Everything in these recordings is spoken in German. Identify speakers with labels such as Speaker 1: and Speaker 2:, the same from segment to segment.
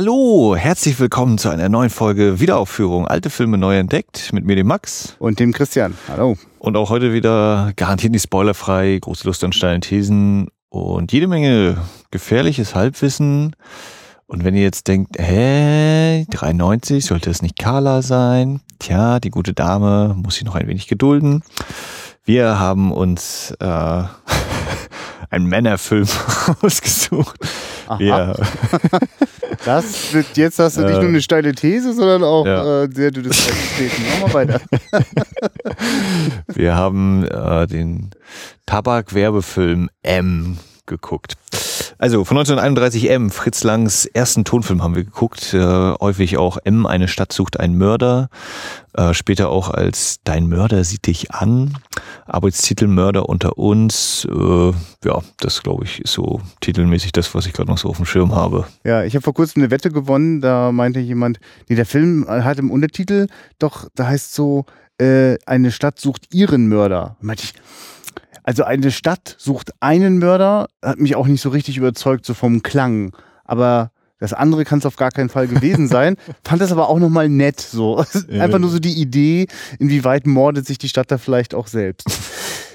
Speaker 1: Hallo, herzlich willkommen zu einer neuen Folge Wiederaufführung Alte Filme neu entdeckt mit mir, dem Max.
Speaker 2: Und dem Christian. Hallo.
Speaker 1: Und auch heute wieder garantiert nicht spoilerfrei, große Lust an steilen Thesen und jede Menge gefährliches Halbwissen. Und wenn ihr jetzt denkt, hä, 93, sollte es nicht Carla sein? Tja, die gute Dame muss sich noch ein wenig gedulden. Wir haben uns äh, einen Männerfilm ausgesucht.
Speaker 2: Ja. Das wird, jetzt hast du nicht nur eine steile These, sondern auch ja. äh, sehr dünnes Treten. Machen wir weiter.
Speaker 1: Wir haben äh, den Tabakwerbefilm M geguckt. Also von 1931 M, Fritz Langs ersten Tonfilm haben wir geguckt. Äh, häufig auch M, eine Stadt sucht einen Mörder. Äh, später auch als Dein Mörder sieht dich an. Arbeitstitel Mörder unter uns. Äh, ja, das glaube ich ist so titelmäßig das, was ich gerade noch so auf dem Schirm habe.
Speaker 2: Ja, ich habe vor kurzem eine Wette gewonnen. Da meinte jemand, nee, der Film hat im Untertitel doch, da heißt so, äh, eine Stadt sucht ihren Mörder. Meinte ich, also eine Stadt sucht einen Mörder, hat mich auch nicht so richtig überzeugt, so vom Klang. Aber das andere kann es auf gar keinen Fall gewesen sein. Fand das aber auch nochmal nett, so. Einfach nur so die Idee, inwieweit mordet sich die Stadt da vielleicht auch selbst.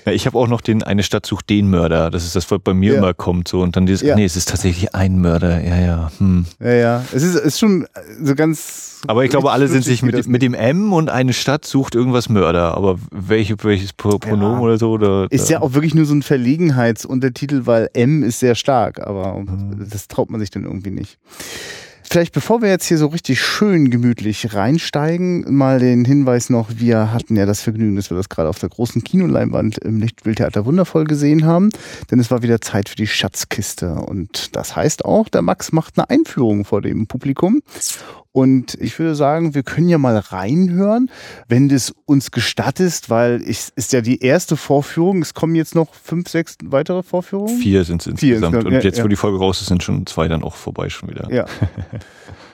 Speaker 1: Ja, ich habe auch noch den Eine Stadt sucht den Mörder. Das ist das, was bei mir ja. immer kommt. So. Und dann dieses, ja. nee, es ist tatsächlich ein Mörder. Ja, ja. Hm.
Speaker 2: Ja, ja. Es ist, ist schon so ganz.
Speaker 1: Aber ich glaube, alle sind sich mit, mit dem M und eine Stadt sucht irgendwas Mörder. Aber welche, welches Pronomen oder so? Oder,
Speaker 2: ist ja auch wirklich nur so ein Verlegenheitsuntertitel, weil M ist sehr stark. Aber hm. das traut man sich dann irgendwie nicht. Vielleicht bevor wir jetzt hier so richtig schön gemütlich reinsteigen, mal den Hinweis noch, wir hatten ja das Vergnügen, dass wir das gerade auf der großen Kinoleinwand im Lichtbildtheater wundervoll gesehen haben, denn es war wieder Zeit für die Schatzkiste. Und das heißt auch, der Max macht eine Einführung vor dem Publikum und ich würde sagen, wir können ja mal reinhören, wenn das uns gestattet, weil es ist ja die erste Vorführung. Es kommen jetzt noch fünf, sechs weitere Vorführungen.
Speaker 1: Vier sind es insgesamt. Und jetzt, wo die Folge raus ist, sind schon zwei dann auch vorbei schon wieder.
Speaker 2: Ja.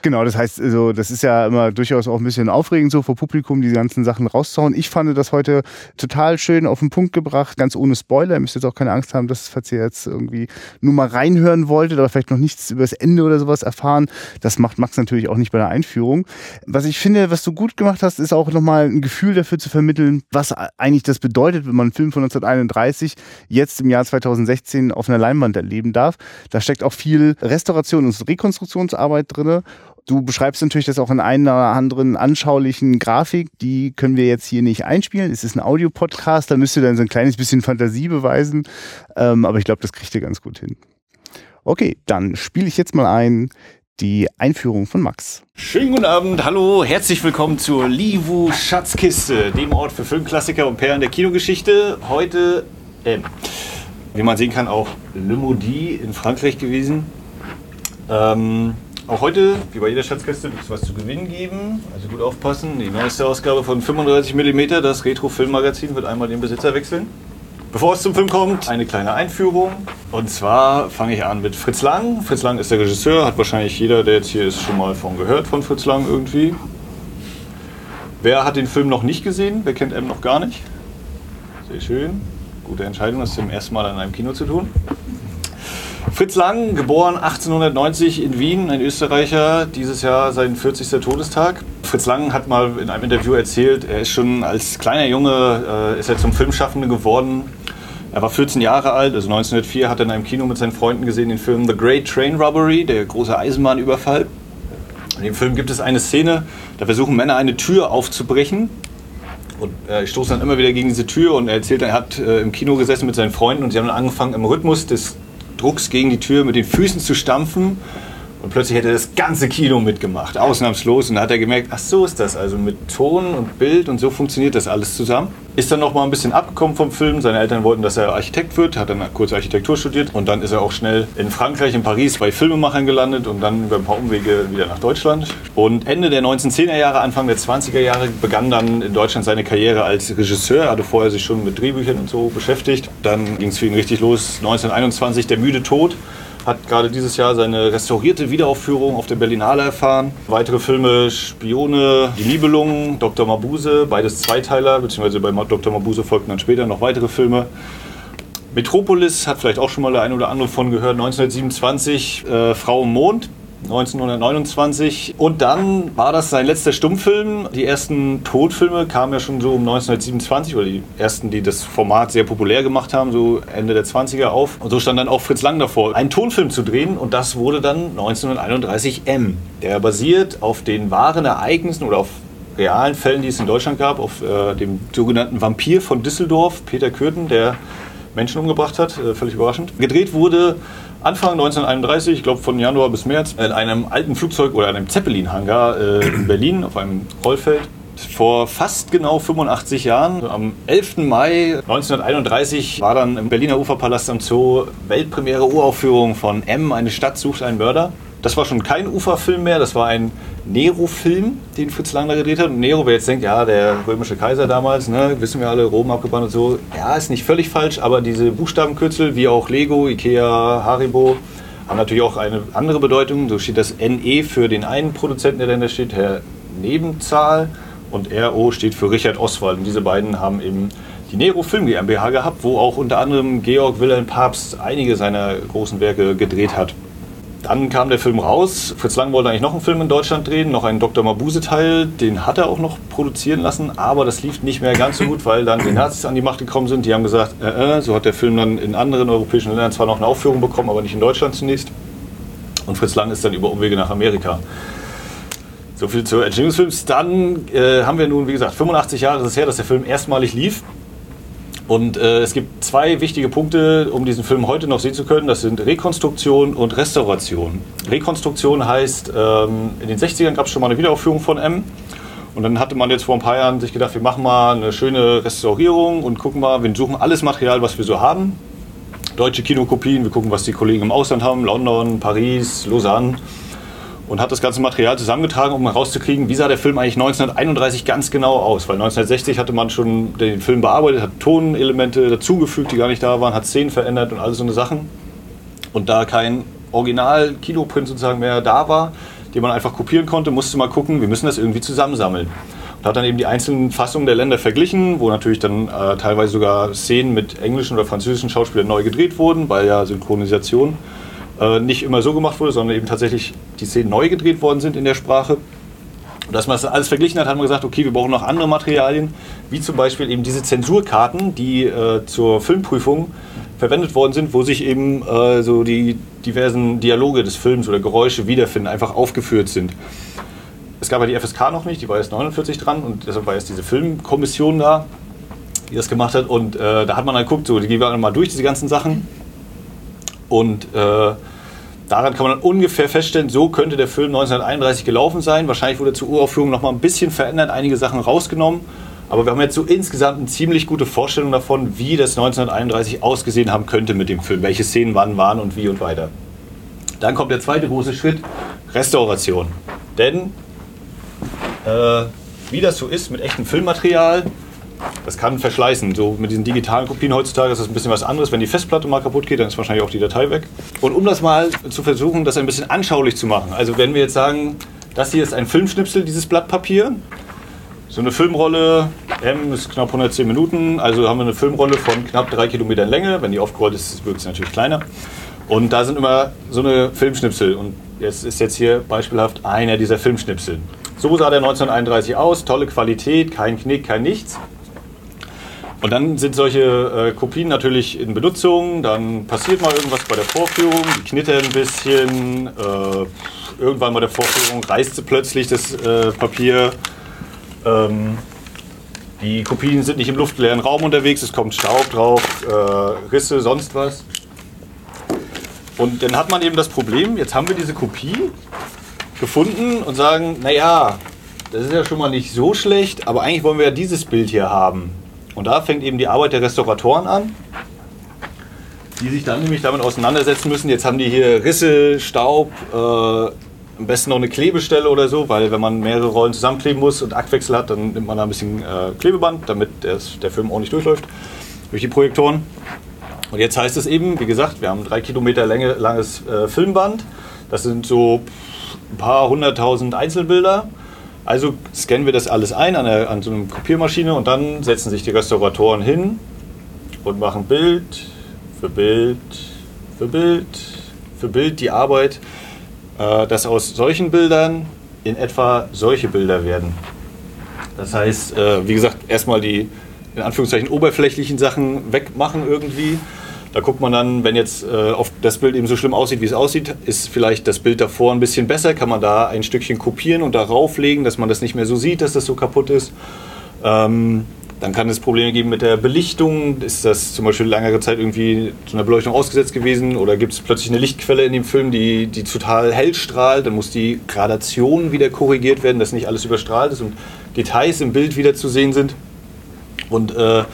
Speaker 2: Genau, das heißt, also, das ist ja immer durchaus auch ein bisschen aufregend, so vor Publikum die ganzen Sachen rauszuhauen. Ich fand das heute total schön auf den Punkt gebracht, ganz ohne Spoiler. Ihr müsst jetzt auch keine Angst haben, dass falls ihr jetzt irgendwie nur mal reinhören wolltet oder vielleicht noch nichts über das Ende oder sowas erfahren. Das macht Max natürlich auch nicht bei der Einführung. Was ich finde, was du gut gemacht hast, ist auch nochmal ein Gefühl dafür zu vermitteln, was eigentlich das bedeutet, wenn man einen Film von 1931 jetzt im Jahr 2016 auf einer Leinwand erleben darf. Da steckt auch viel Restauration und Rekonstruktionsarbeit drinne. Du beschreibst natürlich das auch in einer anderen anschaulichen Grafik. Die können wir jetzt hier nicht einspielen. Es ist ein Audiopodcast, da müsst ihr dann so ein kleines bisschen Fantasie beweisen. Ähm, aber ich glaube, das kriegt ihr ganz gut hin. Okay, dann spiele ich jetzt mal ein die Einführung von Max.
Speaker 1: Schönen guten Abend, hallo, herzlich willkommen zur Livu Schatzkiste, dem Ort für Filmklassiker und Perlen der Kinogeschichte. Heute, äh, wie man sehen kann, auch Le Maudit in Frankreich gewesen. Ähm, auch heute, wie bei jeder Schatzkiste, wird es was zu gewinnen geben. Also gut aufpassen. Die neueste Ausgabe von 35 mm, das Retro-Filmmagazin, wird einmal den Besitzer wechseln. Bevor es zum Film kommt, eine kleine Einführung. Und zwar fange ich an mit Fritz Lang. Fritz Lang ist der Regisseur, hat wahrscheinlich jeder, der jetzt hier ist, schon mal von gehört von Fritz Lang irgendwie. Wer hat den Film noch nicht gesehen? Wer kennt M noch gar nicht? Sehr schön. Gute Entscheidung, das zum ersten Mal in einem Kino zu tun. Fritz Lang, geboren 1890 in Wien, ein Österreicher, dieses Jahr sein 40. Todestag. Fritz Lang hat mal in einem Interview erzählt, er ist schon als kleiner Junge äh, ist er zum Filmschaffenden geworden. Er war 14 Jahre alt, also 1904 hat er in einem Kino mit seinen Freunden gesehen den Film The Great Train Robbery, der große Eisenbahnüberfall. In dem Film gibt es eine Szene, da versuchen Männer eine Tür aufzubrechen und äh, ich stoße dann immer wieder gegen diese Tür und er erzählt, er hat äh, im Kino gesessen mit seinen Freunden und sie haben dann angefangen im Rhythmus des Drucks gegen die Tür mit den Füßen zu stampfen. Und plötzlich hätte das ganze Kino mitgemacht, ausnahmslos. Und da hat er gemerkt, ach so ist das, also mit Ton und Bild und so funktioniert das alles zusammen. Ist dann noch mal ein bisschen abgekommen vom Film. Seine Eltern wollten, dass er Architekt wird, hat dann kurz Architektur studiert. Und dann ist er auch schnell in Frankreich, in Paris bei Filmemachern gelandet und dann über ein paar Umwege wieder nach Deutschland. Und Ende der 1910er Jahre, Anfang der 20er Jahre begann dann in Deutschland seine Karriere als Regisseur. Er hatte vorher sich schon mit Drehbüchern und so beschäftigt. Dann ging es für ihn richtig los. 1921 Der müde Tod hat gerade dieses Jahr seine restaurierte Wiederaufführung auf der Berlinale erfahren. Weitere Filme Spione, Die Nibelungen, Dr. Mabuse, beides Zweiteiler, beziehungsweise bei Dr. Mabuse folgten dann später noch weitere Filme. Metropolis hat vielleicht auch schon mal der eine oder andere von gehört. 1927 äh, Frau im Mond. 1929. Und dann war das sein letzter Stummfilm. Die ersten Todfilme kamen ja schon so um 1927, oder die ersten, die das Format sehr populär gemacht haben, so Ende der 20er auf. Und so stand dann auch Fritz Lang davor, einen Tonfilm zu drehen. Und das wurde dann 1931 M. Der basiert auf den wahren Ereignissen oder auf realen Fällen, die es in Deutschland gab, auf äh, dem sogenannten Vampir von Düsseldorf, Peter Kürten, der Menschen umgebracht hat, äh, völlig überraschend. Gedreht wurde Anfang 1931, ich glaube von Januar bis März, in einem alten Flugzeug oder einem Zeppelin-Hangar äh, in Berlin auf einem Rollfeld. Vor fast genau 85 Jahren, am 11. Mai 1931, war dann im Berliner Uferpalast am Zoo Weltpremiere Uraufführung von M, eine Stadt sucht einen Mörder. Das war schon kein Uferfilm mehr, das war ein Nero-Film, den Fritz Lang da gedreht hat. Und Nero, wer jetzt denkt, ja, der römische Kaiser damals, ne, wissen wir alle, Rom abgebrannt und so. Ja, ist nicht völlig falsch, aber diese Buchstabenkürzel, wie auch Lego, Ikea, Haribo, haben natürlich auch eine andere Bedeutung. So steht das NE für den einen Produzenten, der dahinter steht, Herr Nebenzahl. Und RO steht für Richard Oswald. Und diese beiden haben eben die Nero Film GmbH gehabt, wo auch unter anderem Georg Wilhelm Papst einige seiner großen Werke gedreht hat. Dann kam der Film raus. Fritz Lang wollte eigentlich noch einen Film in Deutschland drehen, noch einen Dr. Mabuse-Teil. Den hat er auch noch produzieren lassen, aber das lief nicht mehr ganz so gut, weil dann die Nazis an die Macht gekommen sind. Die haben gesagt, äh, äh, so hat der Film dann in anderen europäischen Ländern zwar noch eine Aufführung bekommen, aber nicht in Deutschland zunächst. Und Fritz Lang ist dann über Umwege nach Amerika. So viel zu Entstehung des Films. Dann äh, haben wir nun, wie gesagt, 85 Jahre ist es her, dass der Film erstmalig lief. Und äh, es gibt zwei wichtige Punkte, um diesen Film heute noch sehen zu können. Das sind Rekonstruktion und Restauration. Rekonstruktion heißt, ähm, in den 60ern gab es schon mal eine Wiederaufführung von M. Und dann hatte man jetzt vor ein paar Jahren sich gedacht, wir machen mal eine schöne Restaurierung und gucken mal, wir suchen alles Material, was wir so haben. Deutsche Kinokopien, wir gucken, was die Kollegen im Ausland haben, London, Paris, Lausanne und hat das ganze Material zusammengetragen, um herauszukriegen, wie sah der Film eigentlich 1931 ganz genau aus. Weil 1960 hatte man schon den Film bearbeitet, hat Tonelemente dazugefügt, die gar nicht da waren, hat Szenen verändert und all so eine Sachen. Und da kein Original-Kinoprint sozusagen mehr da war, den man einfach kopieren konnte, musste man gucken, wir müssen das irgendwie zusammensammeln. Und hat dann eben die einzelnen Fassungen der Länder verglichen, wo natürlich dann äh, teilweise sogar Szenen mit englischen oder französischen Schauspielern neu gedreht wurden, weil ja Synchronisation äh, nicht immer so gemacht wurde, sondern eben tatsächlich die Szenen neu gedreht worden sind in der Sprache. Und dass man das alles verglichen hat, haben wir gesagt, okay, wir brauchen noch andere Materialien, wie zum Beispiel eben diese Zensurkarten, die äh, zur Filmprüfung verwendet worden sind, wo sich eben äh, so die diversen Dialoge des Films oder Geräusche wiederfinden, einfach aufgeführt sind. Es gab ja die FSK noch nicht, die war erst 49 dran und deshalb war erst diese Filmkommission da, die das gemacht hat. Und äh, da hat man dann geguckt, so, die gehen wir mal durch, diese ganzen Sachen. Und äh, Daran kann man dann ungefähr feststellen, so könnte der Film 1931 gelaufen sein. Wahrscheinlich wurde zur Uraufführung noch mal ein bisschen verändert, einige Sachen rausgenommen. Aber wir haben jetzt so insgesamt eine ziemlich gute Vorstellung davon, wie das 1931 ausgesehen haben könnte mit dem Film. Welche Szenen wann waren und wie und weiter. Dann kommt der zweite große Schritt, Restauration. Denn äh, wie das so ist mit echtem Filmmaterial, das kann verschleißen. So mit diesen digitalen Kopien heutzutage ist das ein bisschen was anderes. Wenn die Festplatte mal kaputt geht, dann ist wahrscheinlich auch die Datei weg. Und um das mal zu versuchen, das ein bisschen anschaulich zu machen. Also wenn wir jetzt sagen, das hier ist ein Filmschnipsel, dieses Blatt Papier. So eine Filmrolle, M ist knapp 110 Minuten, also haben wir eine Filmrolle von knapp drei Kilometern Länge. Wenn die aufgerollt ist, wird sie natürlich kleiner. Und da sind immer so eine Filmschnipsel. Und jetzt ist jetzt hier beispielhaft einer dieser Filmschnipsel. So sah der 1931 aus, tolle Qualität, kein Knick, kein nichts. Und dann sind solche äh, Kopien natürlich in Benutzung, dann passiert mal irgendwas bei der Vorführung, die knittern ein bisschen, äh, irgendwann bei der Vorführung reißt sie plötzlich das äh, Papier. Ähm, die Kopien sind nicht im luftleeren Raum unterwegs, es kommt Staub drauf, äh, Risse, sonst was. Und dann hat man eben das Problem, jetzt haben wir diese Kopie gefunden und sagen, naja, das ist ja schon mal nicht so schlecht, aber eigentlich wollen wir ja dieses Bild hier haben. Und da fängt eben die Arbeit der Restauratoren an, die sich dann nämlich damit auseinandersetzen müssen. Jetzt haben die hier Risse, Staub, äh, am besten noch eine Klebestelle oder so, weil wenn man mehrere Rollen zusammenkleben muss und Aktwechsel hat, dann nimmt man da ein bisschen äh, Klebeband, damit der Film ordentlich durchläuft durch die Projektoren. Und jetzt heißt es eben, wie gesagt, wir haben ein drei Kilometer Länge, langes äh, Filmband. Das sind so ein paar hunderttausend Einzelbilder. Also scannen wir das alles ein an, der, an so einer Kopiermaschine und dann setzen sich die Restauratoren hin und machen Bild für Bild für Bild für Bild die Arbeit äh, dass aus solchen Bildern in etwa solche Bilder werden. Das heißt, äh, wie gesagt, erstmal die in Anführungszeichen oberflächlichen Sachen wegmachen irgendwie. Da guckt man dann, wenn jetzt äh, das Bild eben so schlimm aussieht, wie es aussieht, ist vielleicht das Bild davor ein bisschen besser, kann man da ein Stückchen kopieren und darauf legen, dass man das nicht mehr so sieht, dass das so kaputt ist. Ähm, dann kann es Probleme geben mit der Belichtung. Ist das zum Beispiel längere Zeit irgendwie zu einer Beleuchtung ausgesetzt gewesen? Oder gibt es plötzlich eine Lichtquelle in dem Film, die, die total hell strahlt? Dann muss die Gradation wieder korrigiert werden, dass nicht alles überstrahlt ist und Details im Bild wieder zu sehen sind. Und äh,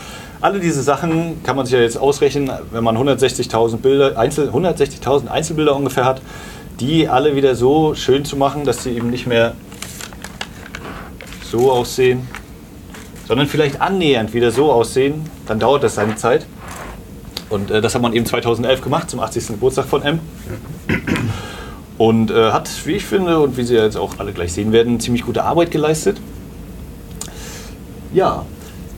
Speaker 1: alle diese Sachen kann man sich ja jetzt ausrechnen, wenn man 160.000 Bilder, Einzel, 160.000 Einzelbilder ungefähr hat, die alle wieder so schön zu machen, dass sie eben nicht mehr so aussehen, sondern vielleicht annähernd wieder so aussehen, dann dauert das seine Zeit. Und äh, das hat man eben 2011 gemacht, zum 80. Geburtstag von M. Und äh, hat, wie ich finde, und wie Sie jetzt auch alle gleich sehen werden, ziemlich gute Arbeit geleistet. Ja,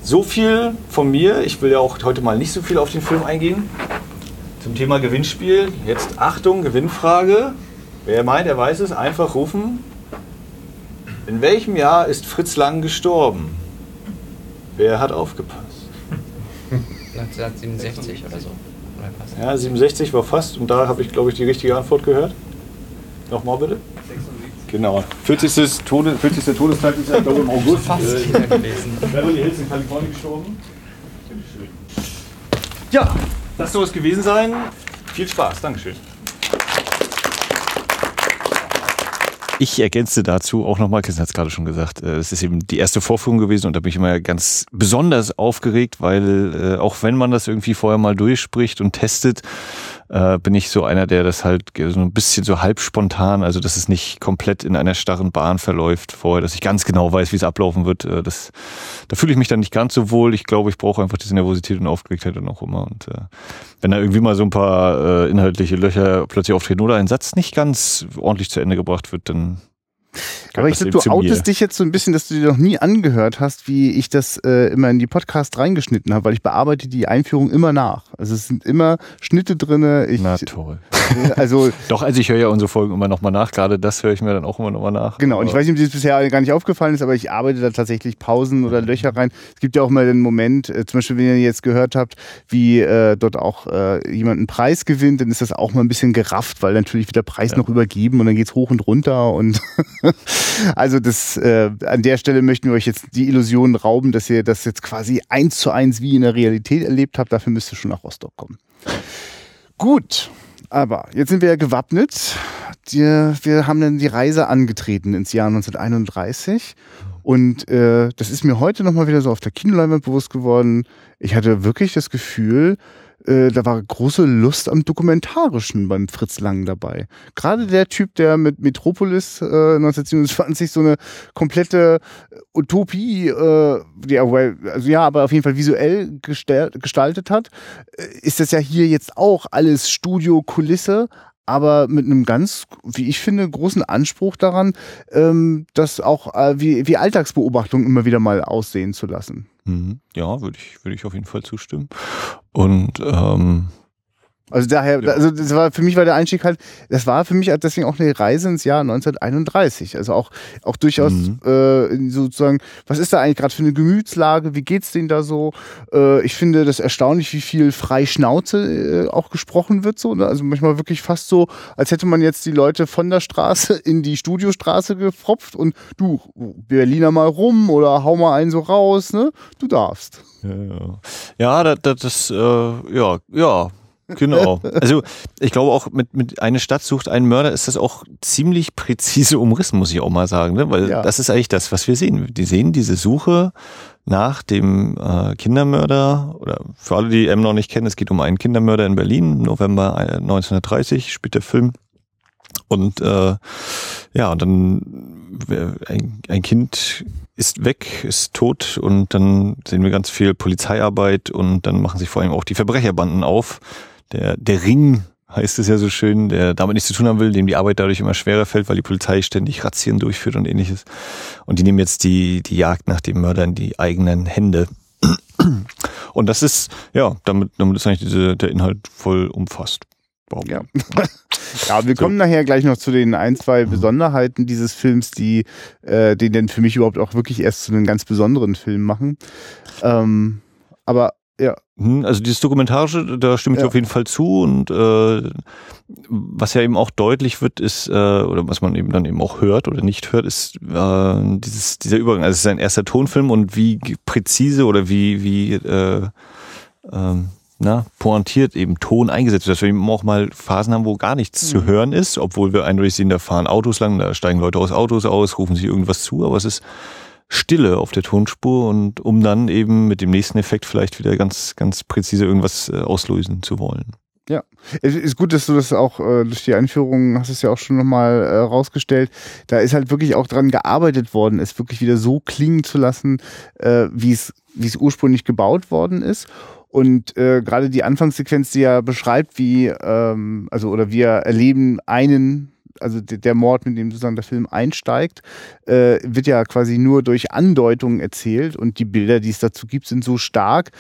Speaker 1: so viel von mir. Ich will ja auch heute mal nicht so viel auf den Film eingehen. Zum Thema Gewinnspiel. Jetzt Achtung, Gewinnfrage. Wer meint, er weiß es, einfach rufen. In welchem Jahr ist Fritz Lang gestorben? Wer hat aufgepasst?
Speaker 3: 1967 oder so. Oder.
Speaker 1: Ja, 67 war fast und da habe ich, glaube ich, die richtige Antwort gehört. Nochmal bitte. Genau. 40. Tode, 40. Todestag ist ja, glaube im August.
Speaker 3: Fast
Speaker 1: Äh. Beverly Hills in Kalifornien gestorben. Ja, das soll es gewesen sein. Viel Spaß, Dankeschön. Ich ergänze dazu auch nochmal, Christian hat es gerade schon gesagt, äh, es ist eben die erste Vorführung gewesen und da bin ich immer ganz besonders aufgeregt, weil äh, auch wenn man das irgendwie vorher mal durchspricht und testet, äh, bin ich so einer, der das halt so ein bisschen so halb spontan, also dass es nicht komplett in einer starren Bahn verläuft vorher, dass ich ganz genau weiß, wie es ablaufen wird. Äh, das, da fühle ich mich dann nicht ganz so wohl. Ich glaube, ich brauche einfach diese Nervosität und Aufgeregtheit dann auch immer. Und äh, wenn da irgendwie mal so ein paar äh, inhaltliche Löcher plötzlich auftreten oder ein Satz nicht ganz ordentlich zu Ende gebracht wird, dann
Speaker 2: Aber ich glaube, du
Speaker 1: mir.
Speaker 2: outest dich jetzt so ein bisschen, dass du dir noch nie angehört hast, wie ich das äh, immer in die Podcast reingeschnitten habe, weil ich bearbeite die Einführung immer nach. Also es sind immer Schnitte drinne. Ich,
Speaker 1: Na toll.
Speaker 2: also
Speaker 1: Doch, also ich höre ja unsere Folgen immer nochmal nach. Gerade das höre ich mir dann auch immer nochmal nach.
Speaker 2: Genau, und ich weiß nicht, ob dir das bisher gar nicht aufgefallen ist, aber ich arbeite da tatsächlich Pausen oder Löcher rein. Es gibt ja auch mal den Moment, äh, zum Beispiel, wenn ihr jetzt gehört habt, wie äh, dort auch äh, jemand einen Preis gewinnt, dann ist das auch mal ein bisschen gerafft, weil natürlich wird der Preis noch übergeben und dann geht's hoch und runter. Und also das äh, an der Stelle möchten wir euch jetzt die Illusion rauben, dass ihr das jetzt quasi eins zu eins wie in der Realität erlebt habt. Dafür müsst ihr schon nach Rostock kommen. Gut. Aber jetzt sind wir ja gewappnet. Die, wir haben dann die Reise angetreten ins Jahr 1931. Und äh, das ist mir heute nochmal wieder so auf der Kinoleinwand bewusst geworden. Ich hatte wirklich das Gefühl, äh, da war große Lust am Dokumentarischen beim Fritz Lang dabei. Gerade der Typ, der mit Metropolis äh, 1927 so eine komplette Utopie, äh, ja, weil- also ja, aber auf jeden Fall visuell gestaltet hat, äh, ist das ja hier jetzt auch alles Studio-Kulisse, aber mit einem ganz, wie ich finde, großen Anspruch daran, ähm, das auch äh, wie, wie Alltagsbeobachtung immer wieder mal aussehen zu lassen.
Speaker 1: Mhm. Ja, würde ich, würde ich auf jeden Fall zustimmen. Und ähm,
Speaker 2: Also daher,
Speaker 1: Ja.
Speaker 2: also das war für mich war der Einstieg halt, das war für mich deswegen auch eine Reise ins Jahr 1931. Also auch, auch durchaus
Speaker 1: Mhm.
Speaker 2: äh, sozusagen, was ist da eigentlich gerade für eine Gemütslage? Wie geht's denen da so? Äh, ich finde das erstaunlich, wie viel frei Schnauze äh, auch gesprochen wird. So, ne? Also manchmal wirklich fast so, als hätte man jetzt die Leute von der Straße in die Studiostraße gefropft und du, Berliner mal rum oder hau mal einen so raus, ne? Du darfst.
Speaker 1: Ja, ja. ja das, das, das äh, ja, ja, genau. Also ich glaube auch mit, mit eine Stadt sucht einen Mörder ist das auch ziemlich präzise umrissen, muss ich auch mal sagen, ne? weil
Speaker 2: Ja.
Speaker 1: das ist eigentlich das, was wir sehen. Die sehen diese Suche nach dem äh, Kindermörder oder für alle, die M noch nicht kennen, es geht um einen Kindermörder in Berlin, November äh, 1930 spielt der Film. Und äh, ja, und dann ein, ein Kind ist weg, ist tot und dann sehen wir ganz viel Polizeiarbeit und dann machen sich vor allem auch die Verbrecherbanden auf. Der, der Ring heißt es ja so schön, der damit nichts zu tun haben will, dem die Arbeit dadurch immer schwerer fällt, weil die Polizei ständig Razzien durchführt und ähnliches. Und die nehmen jetzt die, die Jagd nach dem Mörder in die eigenen Hände. Und das ist, ja, damit, damit ist eigentlich diese, der Inhalt voll umfasst. behaupten.
Speaker 2: Ja. ja, wir kommen nachher gleich noch zu den ein, zwei Besonderheiten dieses Films, die äh, den denn für mich überhaupt auch wirklich erst zu einem ganz besonderen Film machen. Ähm, aber ja.
Speaker 1: Hm, Also dieses Dokumentarische, da stimme ich
Speaker 2: Ja.
Speaker 1: auf jeden Fall zu und äh, was ja eben auch deutlich wird, ist, äh, oder was man eben dann eben auch hört oder nicht hört, ist äh, dieses, dieser Übergang. Also es ist sein erster Tonfilm und wie präzise oder wie, wie äh, ähm, na, pointiert eben Ton eingesetzt wird, dass wir eben auch mal Phasen haben, wo gar nichts zu hören ist, obwohl wir eindeutig sehen, da fahren Autos lang, da steigen Leute aus Autos aus, rufen sich irgendwas zu, aber es ist Stille auf der Tonspur und um dann eben mit dem nächsten Effekt vielleicht wieder ganz, ganz präzise irgendwas äh, auslösen zu wollen.
Speaker 2: Ja, es ist gut, dass du das auch äh, durch die Einführung hast es ja auch schon nochmal äh, rausgestellt. Da ist halt wirklich auch dran gearbeitet worden, es wirklich wieder so klingen zu lassen, äh, wie es wie es ursprünglich gebaut worden ist. Und äh, gerade die Anfangssequenz, die ja beschreibt, wie ähm, also oder wir erleben einen also der, Mord, mit dem sozusagen der Film einsteigt, äh, wird ja quasi nur durch Andeutungen erzählt und die Bilder, die es dazu gibt, sind so stark.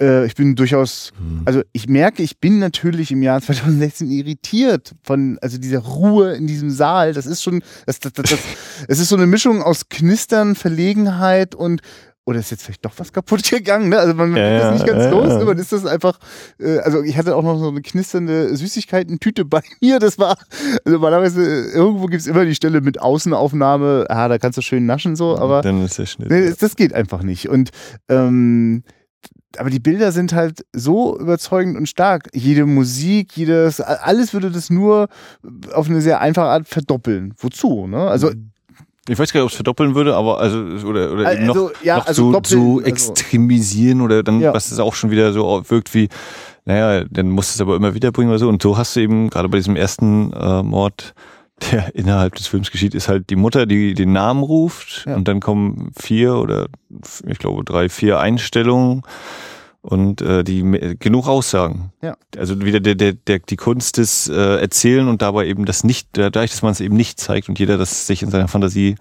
Speaker 2: Äh, ich bin durchaus, also ich merke, ich bin natürlich im Jahr 2016 irritiert von, also dieser Ruhe in diesem Saal. Das ist schon, das, das, das, das, es ist so eine Mischung aus Knistern, Verlegenheit und oder ist jetzt vielleicht doch was kaputt gegangen, ne? Also man
Speaker 1: Ja,
Speaker 2: kriegt das nicht ganz
Speaker 1: ja,
Speaker 2: los,
Speaker 1: ja.
Speaker 2: ne? man ist das einfach, äh, also ich hatte auch noch so eine knisternde Süßigkeiten-Tüte bei mir, das war, also normalerweise, äh, irgendwo gibt's immer die Stelle mit Außenaufnahme, ah, da kannst du schön naschen so, aber
Speaker 1: dann ist der Schnitt.
Speaker 2: Nee, das, das geht einfach nicht. Und ähm, aber die Bilder sind halt so überzeugend und stark. Jede Musik, jedes, alles würde das nur auf eine sehr einfache Art verdoppeln. Wozu? Ne? Also,
Speaker 1: Ich weiß gar nicht, ob es verdoppeln würde, aber also oder oder eben noch,
Speaker 2: also ja,
Speaker 1: noch
Speaker 2: also
Speaker 1: so,
Speaker 2: doppeln,
Speaker 1: so
Speaker 2: also-
Speaker 1: extremisieren oder dann,
Speaker 2: Ja.
Speaker 1: was es auch schon wieder so wirkt wie, naja, dann musst du es aber immer wieder bringen oder so. Und so hast du eben gerade bei diesem ersten äh, Mord, der innerhalb des Films geschieht, ist halt die Mutter, die den Namen ruft
Speaker 2: Ja.
Speaker 1: und dann kommen vier oder ich glaube drei, vier Einstellungen und äh, die genug Aussagen.
Speaker 2: Ja.
Speaker 1: Also wieder der, der, der, die Kunst des äh, Erzählen und dabei eben das nicht, dadurch, dass man es eben nicht zeigt und jeder das sich in seiner Fantasie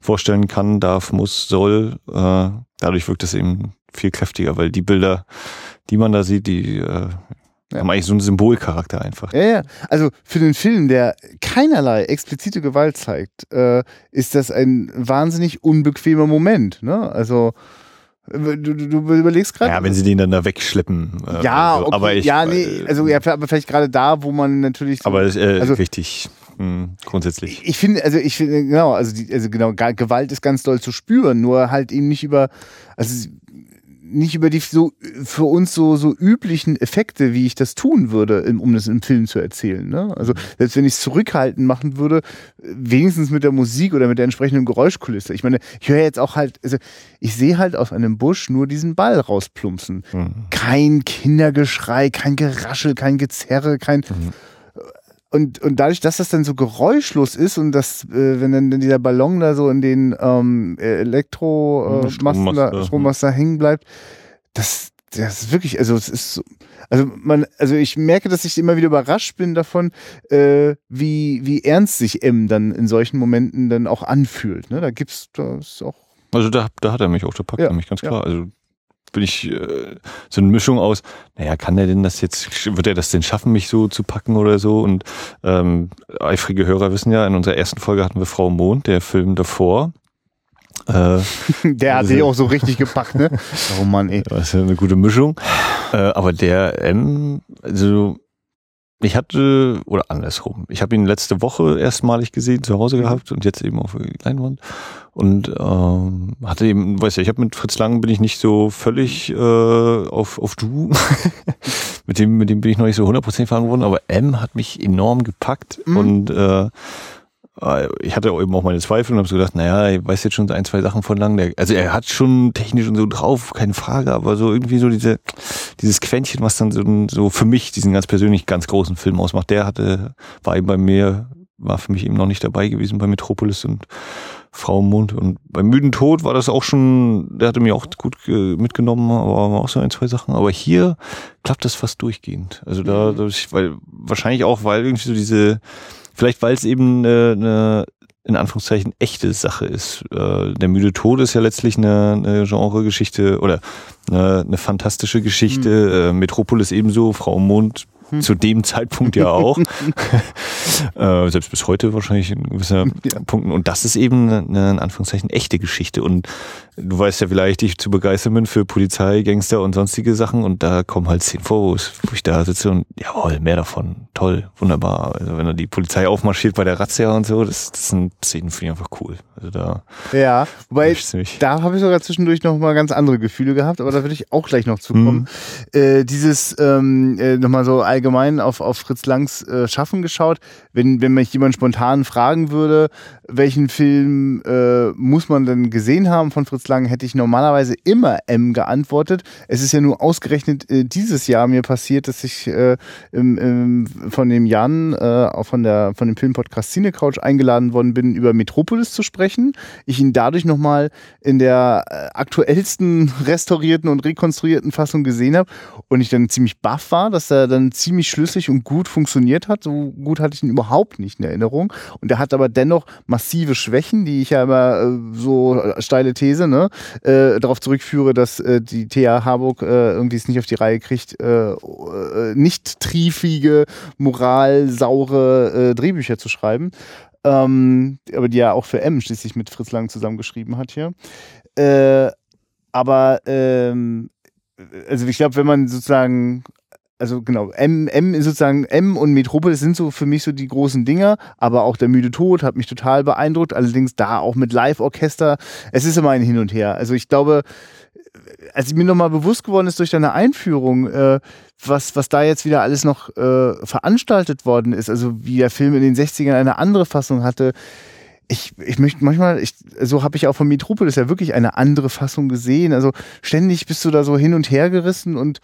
Speaker 1: vorstellen kann, darf, muss, soll, äh, dadurch wirkt es eben viel kräftiger, weil die Bilder, die man da sieht, die äh, haben eigentlich so einen Symbolcharakter einfach.
Speaker 2: ja, ja. Also für den Film, der keinerlei explizite Gewalt zeigt, äh, ist das ein wahnsinnig unbequemer Moment. Ne? Also du, du, du überlegst gerade.
Speaker 1: Ja, wenn sie den dann da wegschleppen. äh,
Speaker 2: ja,
Speaker 1: also,
Speaker 2: okay,
Speaker 1: aber ich,
Speaker 2: ja, nee, also ja, aber vielleicht gerade da, wo man natürlich so,
Speaker 1: aber äh,
Speaker 2: also-
Speaker 1: richtig, mh, grundsätzlich.
Speaker 2: Ich, finde, also ich finde, genau, also, die, also genau, Gewalt ist ganz doll zu spüren, nur halt eben nicht über, also nicht über die so für uns so, so üblichen Effekte, wie ich das tun würde, um das im Film zu erzählen. Ne? Also selbst wenn ich es zurückhaltend machen würde, wenigstens mit der Musik oder mit der entsprechenden Geräuschkulisse. Ich meine, ich höre jetzt auch halt, also ich sehe halt aus einem Busch nur diesen Ball rausplumpsen.
Speaker 1: Mhm.
Speaker 2: Kein Kindergeschrei, kein Geraschel, kein Gezerre, kein und, und dadurch, dass das dann so geräuschlos ist und dass, äh, wenn dann dieser Ballon da so in den ähm, Elektromasten äh,
Speaker 1: Strommaster.
Speaker 2: Strommaster hängen bleibt, das, das ist wirklich, also es ist so, also man, also ich merke, dass ich immer wieder überrascht bin davon, äh, wie, wie ernst sich M dann in solchen Momenten dann auch anfühlt. Ne? Da gibt's das auch.
Speaker 1: Also da, da hat er mich auch gepackt,
Speaker 2: Ja,
Speaker 1: nämlich ganz
Speaker 2: ja.
Speaker 1: klar. Also bin ich äh, so eine Mischung aus, naja, kann er denn das jetzt, wird er das denn schaffen, mich so zu packen oder so? Und ähm, eifrige Hörer wissen ja, in unserer ersten Folge hatten wir Frau Mond, der Film davor. Äh,
Speaker 2: Der hat sich auch so richtig gepackt, ne? Oh Mann, ey.
Speaker 1: das ist ja eine gute Mischung. Äh, aber der M, also ich hatte, oder andersrum, ich habe ihn letzte Woche erstmalig gesehen, zu Hause gehabt und jetzt eben auf der Leinwand. Und ähm, hatte eben, weißt du, ich habe mit Fritz Lang bin ich nicht so völlig äh, auf, auf Du. mit, dem, mit dem bin ich noch nicht so 100% fahren geworden, aber M hat mich enorm gepackt
Speaker 2: Mhm.
Speaker 1: und äh, ich hatte eben auch meine Zweifel und habe so gedacht, naja, ich weiß jetzt schon ein, zwei Sachen von Lang. Der, also er hat schon technisch und so drauf, keine Frage, aber so irgendwie so diese, dieses Quäntchen, was dann so, so für mich diesen ganz persönlich ganz großen Film ausmacht, der hatte, war eben bei mir, war für mich eben noch nicht dabei gewesen bei Metropolis und Frau im Mond. Und beim Müden Tod war das auch schon, der hatte mich auch gut äh, mitgenommen, aber auch so ein, zwei Sachen. Aber hier klappt das fast durchgehend. Also da, dadurch, weil, wahrscheinlich auch, weil irgendwie so diese, vielleicht weil es eben eine, eine in Anführungszeichen echte Sache ist. Äh, der müde Tod ist ja letztlich eine, eine Genregeschichte oder eine, eine fantastische Geschichte. Äh, Metropolis ebenso, Frau im Mond zu dem Zeitpunkt ja auch. äh, selbst bis heute wahrscheinlich in gewissen ja. Punkten. Und das ist eben eine, in Anführungszeichen, echte Geschichte. Und du weißt ja, wie leicht ich zu begeistern bin für Polizei, Gangster und sonstige Sachen. Und da kommen halt zehn vor, wo ich da sitze und jawohl, mehr davon. Toll, wunderbar. Also wenn da die Polizei aufmarschiert bei der Razzia und so, das, das sind Szenen, finde ich einfach cool. Also da.
Speaker 2: Ja, wobei da habe ich sogar zwischendurch noch mal ganz andere Gefühle gehabt, aber da würde ich auch gleich noch zukommen. Mhm. Äh, dieses ähm, äh, nochmal so allgemein auf, auf Fritz Langs äh, Schaffen geschaut. Wenn, wenn mich jemand spontan fragen würde, welchen Film äh, muss man denn gesehen haben von Fritz Lang, hätte ich normalerweise immer M geantwortet. Es ist ja nur ausgerechnet äh, dieses Jahr mir passiert, dass ich äh, im, im, von dem Jan, äh, von, der, von dem Filmpodcast Cine Couch eingeladen worden bin, über Metropolis zu sprechen. Ich ihn dadurch nochmal in der äh, aktuellsten restaurierten und rekonstruierten Fassung gesehen habe und ich dann ziemlich baff war, dass er dann ziemlich schlüssig und gut funktioniert hat. So gut hatte ich ihn überhaupt nicht in Erinnerung. Und er hat aber dennoch massive Schwächen, die ich ja immer äh, so äh, steile These, ne, äh, darauf zurückführe, dass äh, die TH Harburg äh, irgendwie es nicht auf die Reihe kriegt, äh, nicht triefige, moralsaure äh, Drehbücher zu schreiben. Ähm, aber die ja auch für M schließlich mit Fritz Lang zusammengeschrieben hat hier. Äh, aber ähm, also ich glaube, wenn man sozusagen also genau, M, M ist sozusagen, M und Metropolis sind so für mich so die großen Dinger, aber auch der müde Tod hat mich total beeindruckt, allerdings da auch mit Live-Orchester. Es ist immer ein Hin und Her. Also ich glaube, als mir nochmal bewusst geworden ist durch deine Einführung, äh, was, was da jetzt wieder alles noch äh, veranstaltet worden ist, also wie der Film in den 60ern eine andere Fassung hatte, ich, ich möchte manchmal, ich, so habe ich auch von Metropolis ja wirklich eine andere Fassung gesehen. Also ständig bist du da so hin und her gerissen und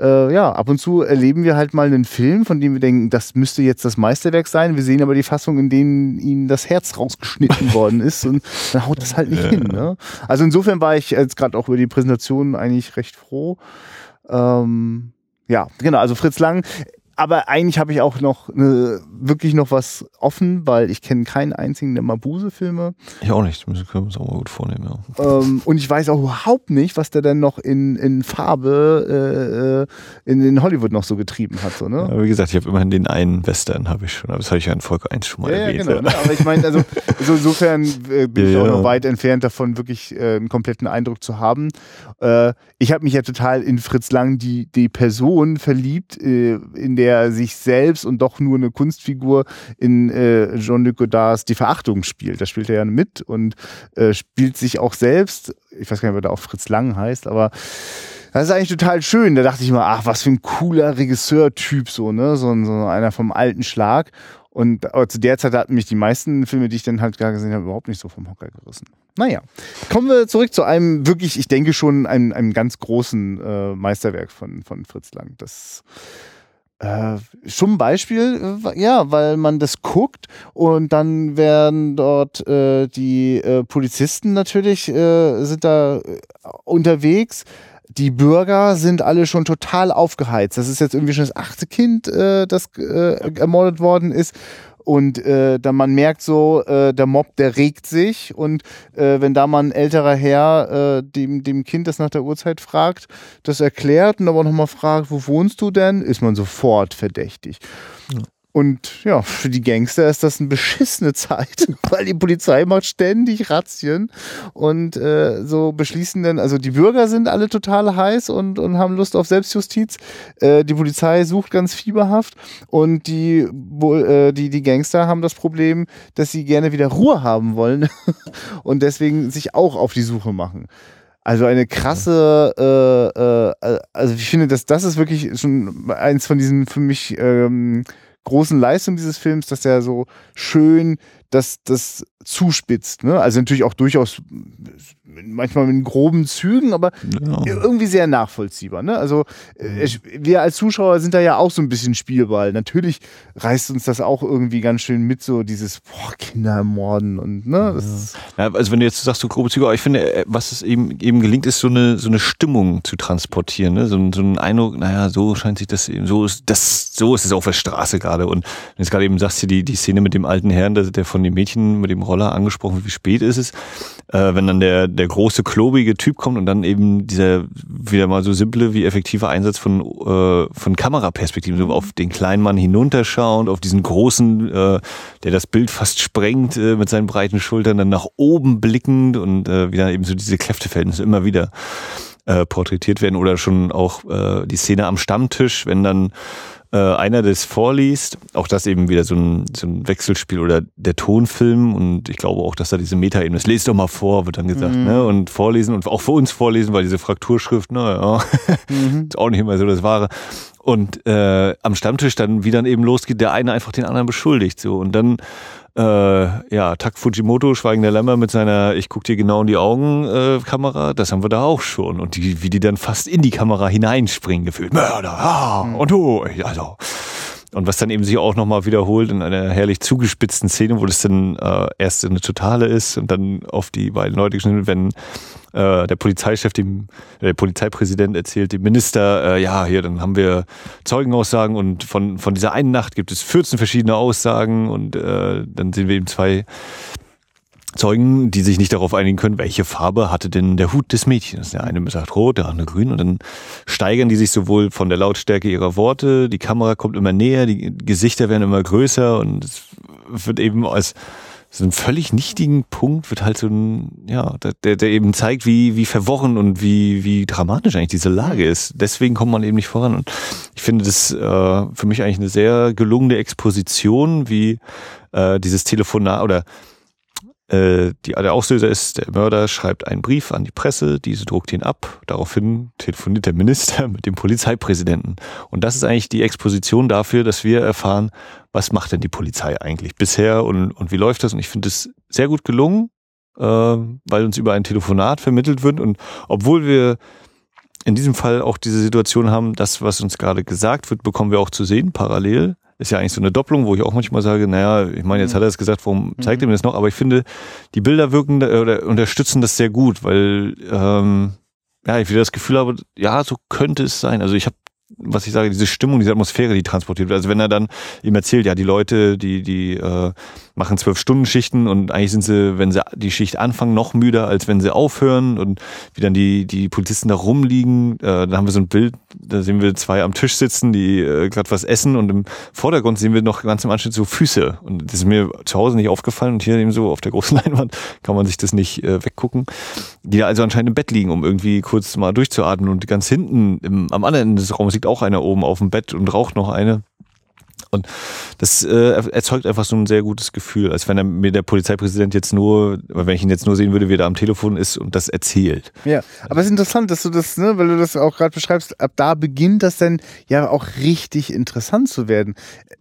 Speaker 2: äh, ja, ab und zu erleben wir halt mal einen Film, von dem wir denken, das müsste jetzt das Meisterwerk sein. Wir sehen aber die Fassung, in denen ihnen das Herz rausgeschnitten worden ist und dann haut das halt nicht ja. hin. Ne? Also insofern war ich jetzt gerade auch über die Präsentation eigentlich recht froh. Ähm, ja, genau, also Fritz Lang aber eigentlich habe ich auch noch eine, wirklich noch was offen, weil ich kenne keinen einzigen der Mabuse-Filme.
Speaker 1: Ich auch nicht, das können wir uns auch mal gut vornehmen,
Speaker 2: ja. Ähm, und ich weiß auch überhaupt nicht, was der denn noch in, in Farbe äh, in, in Hollywood noch so getrieben hat. So, ne?
Speaker 1: Ja, wie gesagt, ich habe immerhin den einen Western, habe ich schon, aber das habe ich ja in Folge 1 schon mal ja, erwähnt. Ja, genau,
Speaker 2: ne? aber ich meine, also so insofern äh, bin ich auch noch weit entfernt davon, wirklich äh, einen kompletten Eindruck zu haben. Äh, ich habe mich ja total in Fritz Lang, die, die Person, verliebt, äh, in der der sich selbst und doch nur eine Kunstfigur in äh, Jean-Luc Godards Die Verachtung spielt. Da spielt er ja mit und äh, spielt sich auch selbst. Ich weiß gar nicht, ob er da auch Fritz Lang heißt, aber das ist eigentlich total schön. Da dachte ich mal, ach, was für ein cooler Regisseur-Typ, so, ne? So, so einer vom alten Schlag. Und zu der Zeit hatten mich die meisten Filme, die ich dann halt gar gesehen habe, überhaupt nicht so vom Hocker gerissen. Naja, kommen wir zurück zu einem wirklich, ich denke schon, einem, einem ganz großen äh, Meisterwerk von, von Fritz Lang. Das äh, ein Beispiel, äh, ja, weil man das guckt und dann werden dort äh, die äh, Polizisten natürlich äh, sind da äh, unterwegs. Die Bürger sind alle schon total aufgeheizt. Das ist jetzt irgendwie schon das achte Kind, äh, das äh, ermordet worden ist. Und äh, dann man merkt so, äh, der Mob, der regt sich und äh, wenn da mal ein älterer Herr äh, dem, dem Kind, das nach der Uhrzeit fragt, das erklärt und aber nochmal fragt, wo wohnst du denn, ist man sofort verdächtig. Ja. Und ja, für die Gangster ist das eine beschissene Zeit, weil die Polizei macht ständig Razzien und äh, so beschließen dann, also die Bürger sind alle total heiß und, und haben Lust auf Selbstjustiz. Äh, die Polizei sucht ganz fieberhaft und die, äh, die, die Gangster haben das Problem, dass sie gerne wieder Ruhe haben wollen und deswegen sich auch auf die Suche machen. Also eine krasse, äh, äh, also ich finde, dass das ist wirklich schon eins von diesen für mich ähm, großen Leistung dieses Films, dass er so schön das, das zuspitzt. Ne? Also natürlich auch durchaus manchmal mit groben Zügen, aber ja. irgendwie sehr nachvollziehbar. Ne? Also äh, wir als Zuschauer sind da ja auch so ein bisschen Spielball. Natürlich reißt uns das auch irgendwie ganz schön mit, so dieses boah, Kinder ermorden und ne.
Speaker 1: Ja. ja. also wenn du jetzt sagst, so grobe Züge, aber ich finde, äh, was es eben eben gelingt, ist so eine so eine Stimmung zu transportieren, ne? so, so ein Eindruck, naja, so scheint sich das eben, so ist das, so ist es auf der Straße gerade. Und wenn du jetzt gerade eben sagst, die, die Szene mit dem alten Herrn, der, der von dem Mädchen mit dem Roller angesprochen wird, wie spät ist es, äh, wenn dann der, der der große, klobige Typ kommt und dann eben dieser wieder mal so simple wie effektive Einsatz von, äh, von Kameraperspektiven, so auf den kleinen Mann hinunterschauend, auf diesen großen, äh, der das Bild fast sprengt äh, mit seinen breiten Schultern, dann nach oben blickend und äh, wieder eben so diese Kräfteverhältnisse immer wieder äh, porträtiert werden oder schon auch äh, die Szene am Stammtisch, wenn dann äh, einer das vorliest, auch das eben wieder so ein, so ein Wechselspiel oder der Tonfilm und ich glaube auch, dass da diese Meta-Ebene ist. Lest doch mal vor, wird dann gesagt, mhm. ne? Und vorlesen und auch für uns vorlesen, weil diese Frakturschrift, naja, mhm. ist auch nicht immer so das Wahre. Und äh, am Stammtisch dann, wie dann eben losgeht, der eine einfach den anderen beschuldigt. So. Und dann äh, ja, Tak Fujimoto, Schweigender Lämmer mit seiner Ich guck dir genau in die Augen äh, Kamera, das haben wir da auch schon. Und die, wie die dann fast in die Kamera hineinspringen, gefühlt. Mörder, ah, und du, also. Und was dann eben sich auch nochmal wiederholt in einer herrlich zugespitzten Szene, wo das dann äh, erst eine totale ist und dann auf die beiden Leute geschnitten, wenn äh, der Polizeichef, dem, der Polizeipräsident erzählt dem Minister, äh, ja, hier, dann haben wir Zeugenaussagen und von, von dieser einen Nacht gibt es 14 verschiedene Aussagen und äh, dann sehen wir eben zwei Zeugen, die sich nicht darauf einigen können, welche Farbe hatte denn der Hut des Mädchens. Der eine sagt rot, der andere grün und dann steigern die sich sowohl von der Lautstärke ihrer Worte, die Kamera kommt immer näher, die Gesichter werden immer größer und es wird eben als so einen völlig nichtigen Punkt wird halt so ein, ja, der, der eben zeigt, wie, wie verworren und wie, wie dramatisch eigentlich diese Lage ist. Deswegen kommt man eben nicht voran. Und ich finde das äh, für mich eigentlich eine sehr gelungene Exposition, wie äh, dieses Telefonat oder äh, die, der Auslöser ist, der Mörder schreibt einen Brief an die Presse, diese druckt ihn ab. Daraufhin telefoniert der Minister mit dem Polizeipräsidenten. Und das ist eigentlich die Exposition dafür, dass wir erfahren, was macht denn die Polizei eigentlich bisher und, und wie läuft das. Und ich finde es sehr gut gelungen, äh, weil uns über ein Telefonat vermittelt wird. Und obwohl wir in diesem Fall auch diese Situation haben, das, was uns gerade gesagt wird, bekommen wir auch zu sehen, parallel ist ja eigentlich so eine Doppelung, wo ich auch manchmal sage, naja, ich meine, jetzt mhm. hat er es gesagt, warum zeigt er mir das noch? Aber ich finde, die Bilder wirken oder unterstützen das sehr gut, weil ähm, ja, ich wieder das Gefühl habe, ja, so könnte es sein. Also ich habe was ich sage, diese Stimmung, diese Atmosphäre, die transportiert wird. Also wenn er dann ihm erzählt, ja, die Leute, die, die äh, machen zwölf Stunden Schichten und eigentlich sind sie, wenn sie die Schicht anfangen, noch müder, als wenn sie aufhören und wie dann die, die Polizisten da rumliegen. Äh, da haben wir so ein Bild, da sehen wir zwei am Tisch sitzen, die äh, gerade was essen und im Vordergrund sehen wir noch ganz im Anschnitt so Füße. Und das ist mir zu Hause nicht aufgefallen und hier eben so auf der großen Leinwand kann man sich das nicht äh, weggucken. Die da also anscheinend im Bett liegen, um irgendwie kurz mal durchzuatmen und ganz hinten im, am anderen Ende des Raums liegt auch einer oben auf dem Bett und raucht noch eine. Und das äh, erzeugt einfach so ein sehr gutes Gefühl, als wenn er mir der Polizeipräsident jetzt nur, wenn ich ihn jetzt nur sehen würde, wie er da am Telefon ist und das erzählt.
Speaker 2: Ja, aber es ist interessant, dass du das, ne, weil du das auch gerade beschreibst, ab da beginnt das dann ja auch richtig interessant zu werden.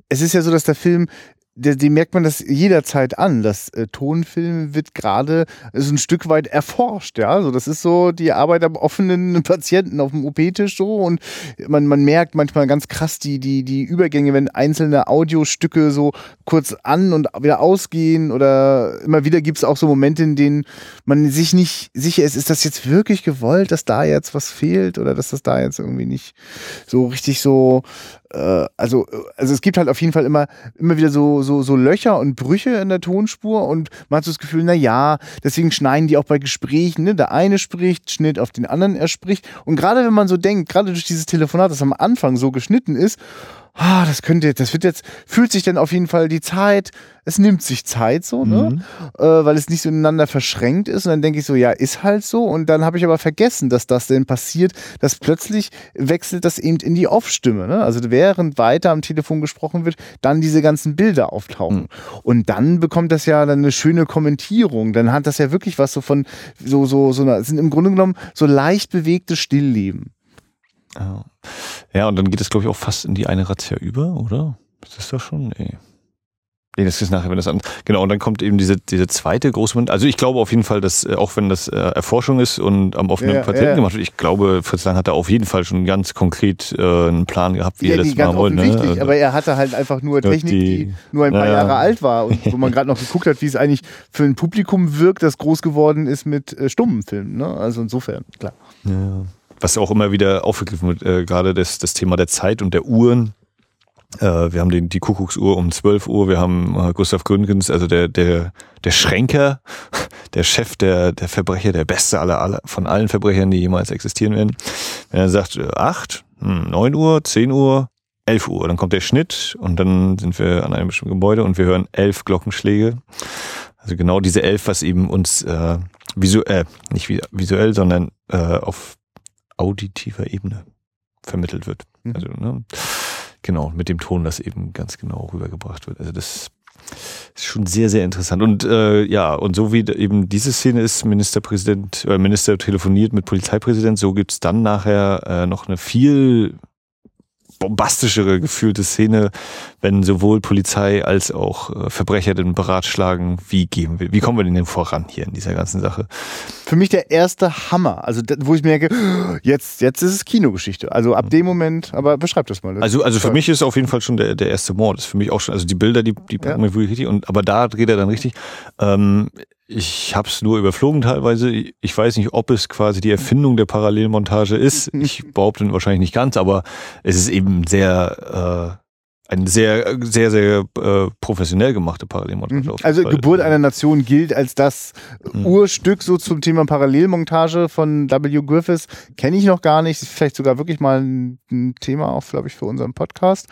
Speaker 2: Es ist ja so, dass der Film dem merkt man das jederzeit an. Das äh, Tonfilm wird gerade so ein Stück weit erforscht, ja. Also das ist so die Arbeit am offenen Patienten auf dem OP-Tisch so und man, man merkt manchmal ganz krass die, die, die Übergänge, wenn einzelne Audiostücke so kurz an und wieder ausgehen oder immer wieder gibt es auch so Momente, in denen man sich nicht sicher ist, ist das jetzt wirklich gewollt, dass da jetzt was fehlt oder dass das da jetzt irgendwie nicht so richtig so also, also es gibt halt auf jeden Fall immer, immer wieder so, so, so Löcher und Brüche in der Tonspur und man hat so das Gefühl, na ja, deswegen schneiden die auch bei Gesprächen, ne? Der eine spricht, Schnitt auf den anderen, er spricht. Und gerade wenn man so denkt, gerade durch dieses Telefonat, das am Anfang so geschnitten ist, ah, das könnte jetzt, das wird jetzt, fühlt sich dann auf jeden Fall die Zeit, es nimmt sich Zeit so, ne? Mhm. Äh, weil es nicht so ineinander verschränkt ist. Und dann denke ich so, ja, ist halt so. Und dann habe ich aber vergessen, dass das denn passiert, dass plötzlich wechselt das eben in die Off-Stimme. Ne? Also während weiter am Telefon gesprochen wird, dann diese ganzen Bilder auftauchen. Mhm. Und dann bekommt das ja dann eine schöne Kommentierung. Dann hat das ja wirklich was so von, so, so, so, sind im Grunde genommen so leicht bewegte Stillleben.
Speaker 1: Ja. ja, und dann geht es, glaube ich, auch fast in die eine Razzia über, oder? Ist das doch schon? Nee. Nee, das ist nachher, wenn das an. Genau, und dann kommt eben diese, diese zweite große. Also ich glaube auf jeden Fall, dass, äh, auch wenn das äh, Erforschung ist und am offenen ja, Patienten ja. gemacht wird, ich glaube, Fritz Lang hat da auf jeden Fall schon ganz konkret äh, einen Plan gehabt, wie ja, er das machen wollte. Ne?
Speaker 2: Also aber er hatte halt einfach nur Technik, die, die nur ein paar ja. Jahre alt war und wo man gerade noch geguckt hat, wie es eigentlich für ein Publikum wirkt, das groß geworden ist mit äh, stummen Filmen. Ne? Also insofern, klar.
Speaker 1: Ja was auch immer wieder aufgegriffen wird, äh, gerade das, das Thema der Zeit und der Uhren. Äh, wir haben den, die Kuckucksuhr um 12 Uhr, wir haben äh, Gustav Gründgens, also der, der, der Schränker, der Chef der, der Verbrecher, der beste aller, aller von allen Verbrechern, die jemals existieren werden. Wenn er sagt, äh, acht, hm, neun Uhr, zehn Uhr, elf Uhr, dann kommt der Schnitt und dann sind wir an einem bestimmten Gebäude und wir hören elf Glockenschläge. Also genau diese elf, was eben uns äh, visuell, äh, nicht visuell, sondern äh, auf auditiver Ebene vermittelt wird. Mhm. Also ne, genau mit dem Ton, das eben ganz genau rübergebracht wird. Also das ist schon sehr, sehr interessant. Und äh, ja, und so wie eben diese Szene ist, Ministerpräsident, äh, Minister telefoniert mit Polizeipräsident, so gibt's dann nachher äh, noch eine viel bombastischere gefühlte Szene, wenn sowohl Polizei als auch äh, Verbrecher den beratschlagen, wie gehen wir, wie kommen wir denn voran hier in dieser ganzen Sache?
Speaker 2: Für mich der erste Hammer, also wo ich merke, jetzt, jetzt ist es Kinogeschichte. Also ab dem Moment, aber beschreib das mal. Das
Speaker 1: also, also für mich ist auf jeden Fall schon der, der erste Mord. Das ist für mich auch schon, also die Bilder, die, die packen ja. mir wirklich richtig, und, aber da dreht er dann richtig. Ähm, ich habe es nur überflogen teilweise. Ich weiß nicht, ob es quasi die Erfindung der Parallelmontage ist. Ich behaupte wahrscheinlich nicht ganz, aber es ist eben sehr äh, eine sehr, sehr, sehr äh, professionell gemachte Parallelmontage. Mhm.
Speaker 2: Also Geburt einer Nation gilt als das mhm. Urstück so zum Thema Parallelmontage von W. Griffiths. Kenne ich noch gar nicht. Ist vielleicht sogar wirklich mal ein Thema auch, glaube ich, für unseren Podcast.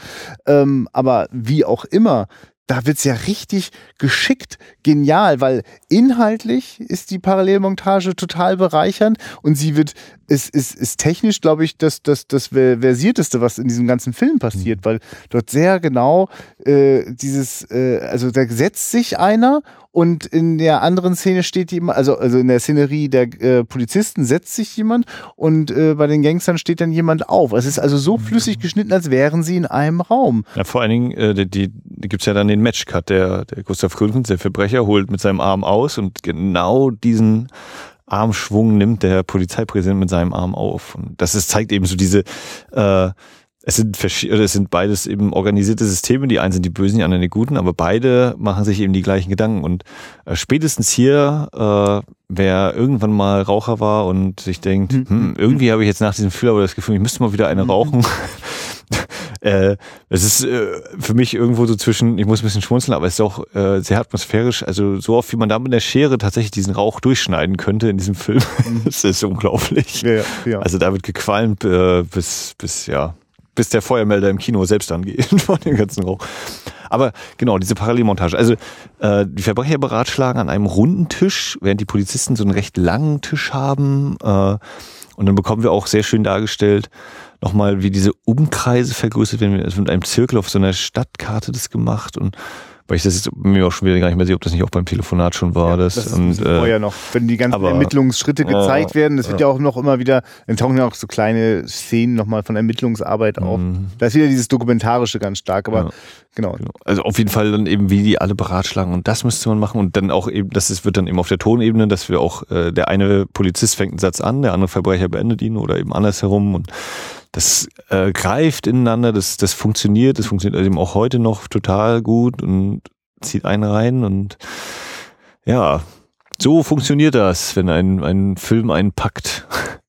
Speaker 2: Ähm, aber wie auch immer, da wird's ja richtig geschickt, genial, weil inhaltlich ist die Parallelmontage total bereichernd und sie wird, ist, ist, ist technisch, glaube ich, das, das, das versierteste, was in diesem ganzen Film passiert, mhm. weil dort sehr genau äh, dieses, äh, also da setzt sich einer und in der anderen Szene steht jemand, also, also in der Szenerie der äh, Polizisten setzt sich jemand und äh, bei den Gangstern steht dann jemand auf. Es ist also so flüssig geschnitten, als wären sie in einem Raum.
Speaker 1: Ja, vor allen Dingen, äh, die, die, gibt ja dann den Matchcut, der, der Gustav Gründgens, der Verbrecher, holt mit seinem Arm aus und genau diesen Armschwung nimmt der Polizeipräsident mit seinem Arm auf. Und das ist, zeigt eben so diese äh, es sind verschiedene, es sind beides eben organisierte Systeme. Die einen sind die Bösen, die anderen die Guten, aber beide machen sich eben die gleichen Gedanken. Und äh, spätestens hier, äh, wer irgendwann mal Raucher war und sich denkt, hm, hm irgendwie habe ich jetzt nach diesem Film aber das Gefühl, ich müsste mal wieder eine hm. rauchen. äh, es ist äh, für mich irgendwo so zwischen, ich muss ein bisschen schmunzeln, aber es ist auch äh, sehr atmosphärisch. Also so oft wie man da mit der Schere tatsächlich diesen Rauch durchschneiden könnte in diesem Film, mhm. das ist unglaublich. Ja, ja. Also da wird gequalmt äh, bis, bis ja bis der Feuermelder im Kino selbst angeht von dem ganzen Rauch. Aber genau, diese Parallelmontage. Also äh, die Verbrecher beratschlagen an einem runden Tisch, während die Polizisten so einen recht langen Tisch haben. Äh, und dann bekommen wir auch sehr schön dargestellt, nochmal, wie diese Umkreise vergrößert werden. Es wird mit einem Zirkel auf so einer Stadtkarte das gemacht und weil ich das jetzt mir auch schon wieder gar nicht mehr sehe, ob das nicht auch beim Telefonat schon war. Ja, das, das
Speaker 2: und, äh, vorher noch, wenn die ganzen aber, Ermittlungsschritte gezeigt äh, werden, das wird ja auch noch immer wieder, dann tauchen ja auch so kleine Szenen nochmal von Ermittlungsarbeit auf. Mhm. Da ist wieder dieses Dokumentarische ganz stark, aber ja. genau. genau.
Speaker 1: Also auf jeden Fall dann eben, wie die alle beratschlagen und das müsste man machen und dann auch eben, das ist, wird dann eben auf der Tonebene, dass wir auch, äh, der eine Polizist fängt einen Satz an, der andere Verbrecher beendet ihn oder eben andersherum und das äh, greift ineinander, das, das funktioniert, das funktioniert eben auch heute noch total gut und zieht einen rein und ja, so funktioniert das, wenn ein, ein Film einen packt.